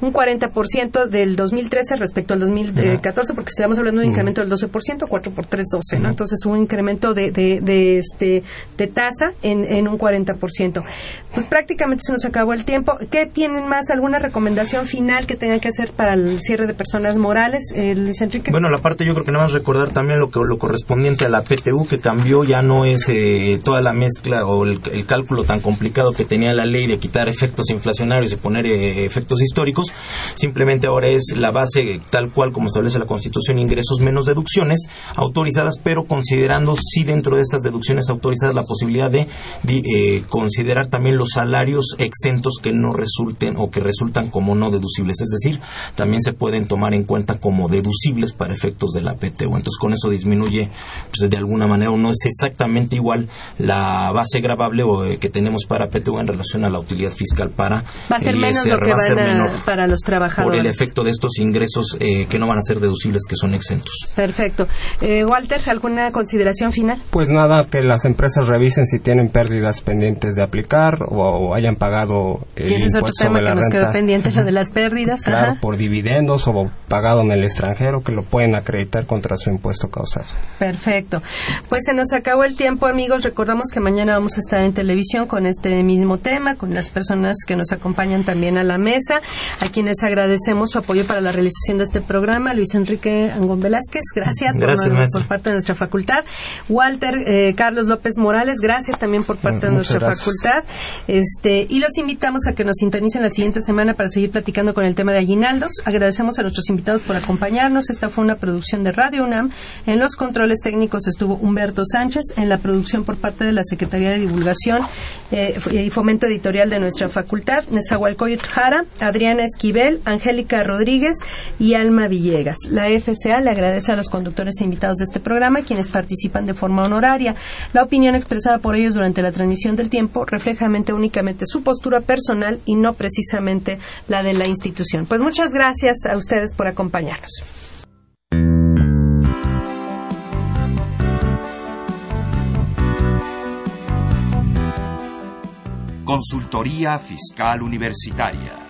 un 40% del 2013 respecto al 2014, porque estamos hablando de un incremento del 12%, 4 por 3, 12, ¿no? Entonces, un incremento de, de, este, de tasa en, en un 40%. Pues prácticamente se nos acabó el tiempo. ¿Qué tienen más? ¿Alguna recomendación final que tengan que hacer para el cierre de personas morales, eh, Luis Enrique? Bueno, la parte yo creo que nada más recordar también lo, que, lo correspondiente a la PTU, que cambió, ya no es eh, toda la mezcla o el, cálculo tan complicado que tenía la ley de quitar efectos inflacionarios y poner eh, efectos históricos Simplemente ahora es la base tal cual como establece la Constitución, ingresos menos deducciones autorizadas, pero considerando sí dentro de estas deducciones autorizadas la posibilidad de, eh, considerar también los salarios exentos que no resulten o que resultan como no deducibles. Es decir, también se pueden tomar en cuenta como deducibles para efectos de la PTU. Entonces con eso disminuye, pues de alguna manera, no es exactamente igual la base gravable eh, que tenemos para PTU en relación a la utilidad fiscal para va a ser menos lo que va a ser menor. para los trabajadores. Por el efecto de estos ingresos eh, que no van a ser deducibles, que son exentos. Perfecto. Eh, Walter, ¿alguna consideración final? Pues nada, que las empresas revisen si tienen pérdidas pendientes de aplicar o, hayan pagado el y ese es otro tema que nos quedó pendiente, lo de las pérdidas. Claro, por dividendos o pagado en el extranjero, que lo pueden acreditar contra su impuesto causal. Perfecto. Pues se nos acabó el tiempo, amigos. Recordamos que mañana vamos a estar en televisión con este mismo tema, con las personas que nos acompañan también a la mesa, a quienes agradecemos su apoyo para la realización de este programa. Luis Enrique Angón Velázquez, gracias, por, parte de nuestra facultad. Walter eh, Carlos López Morales, gracias también por parte de nuestra facultad. Este, y los invitamos a que nos sintonicen la siguiente semana para seguir platicando con el tema de aguinaldos. Agradecemos a nuestros invitados por acompañarnos. Esta fue una producción de Radio UNAM. En los controles técnicos estuvo Humberto Sánchez, en la producción por parte de la Secretaría de Divulgación eh, y Fomento Editorial de nuestra facultad, Nezahualcóyotl Jara, Adriana Esquivel, Angélica Rodríguez y Alma Villegas. La FCA le agradece a los conductores e invitados de este programa, quienes participan de forma honoraria. La opinión expresada por ellos durante la transmisión del tiempo refleja únicamente su postura personal y no precisamente la de la institución. Pues muchas gracias a ustedes por acompañarnos. Consultoría Fiscal Universitaria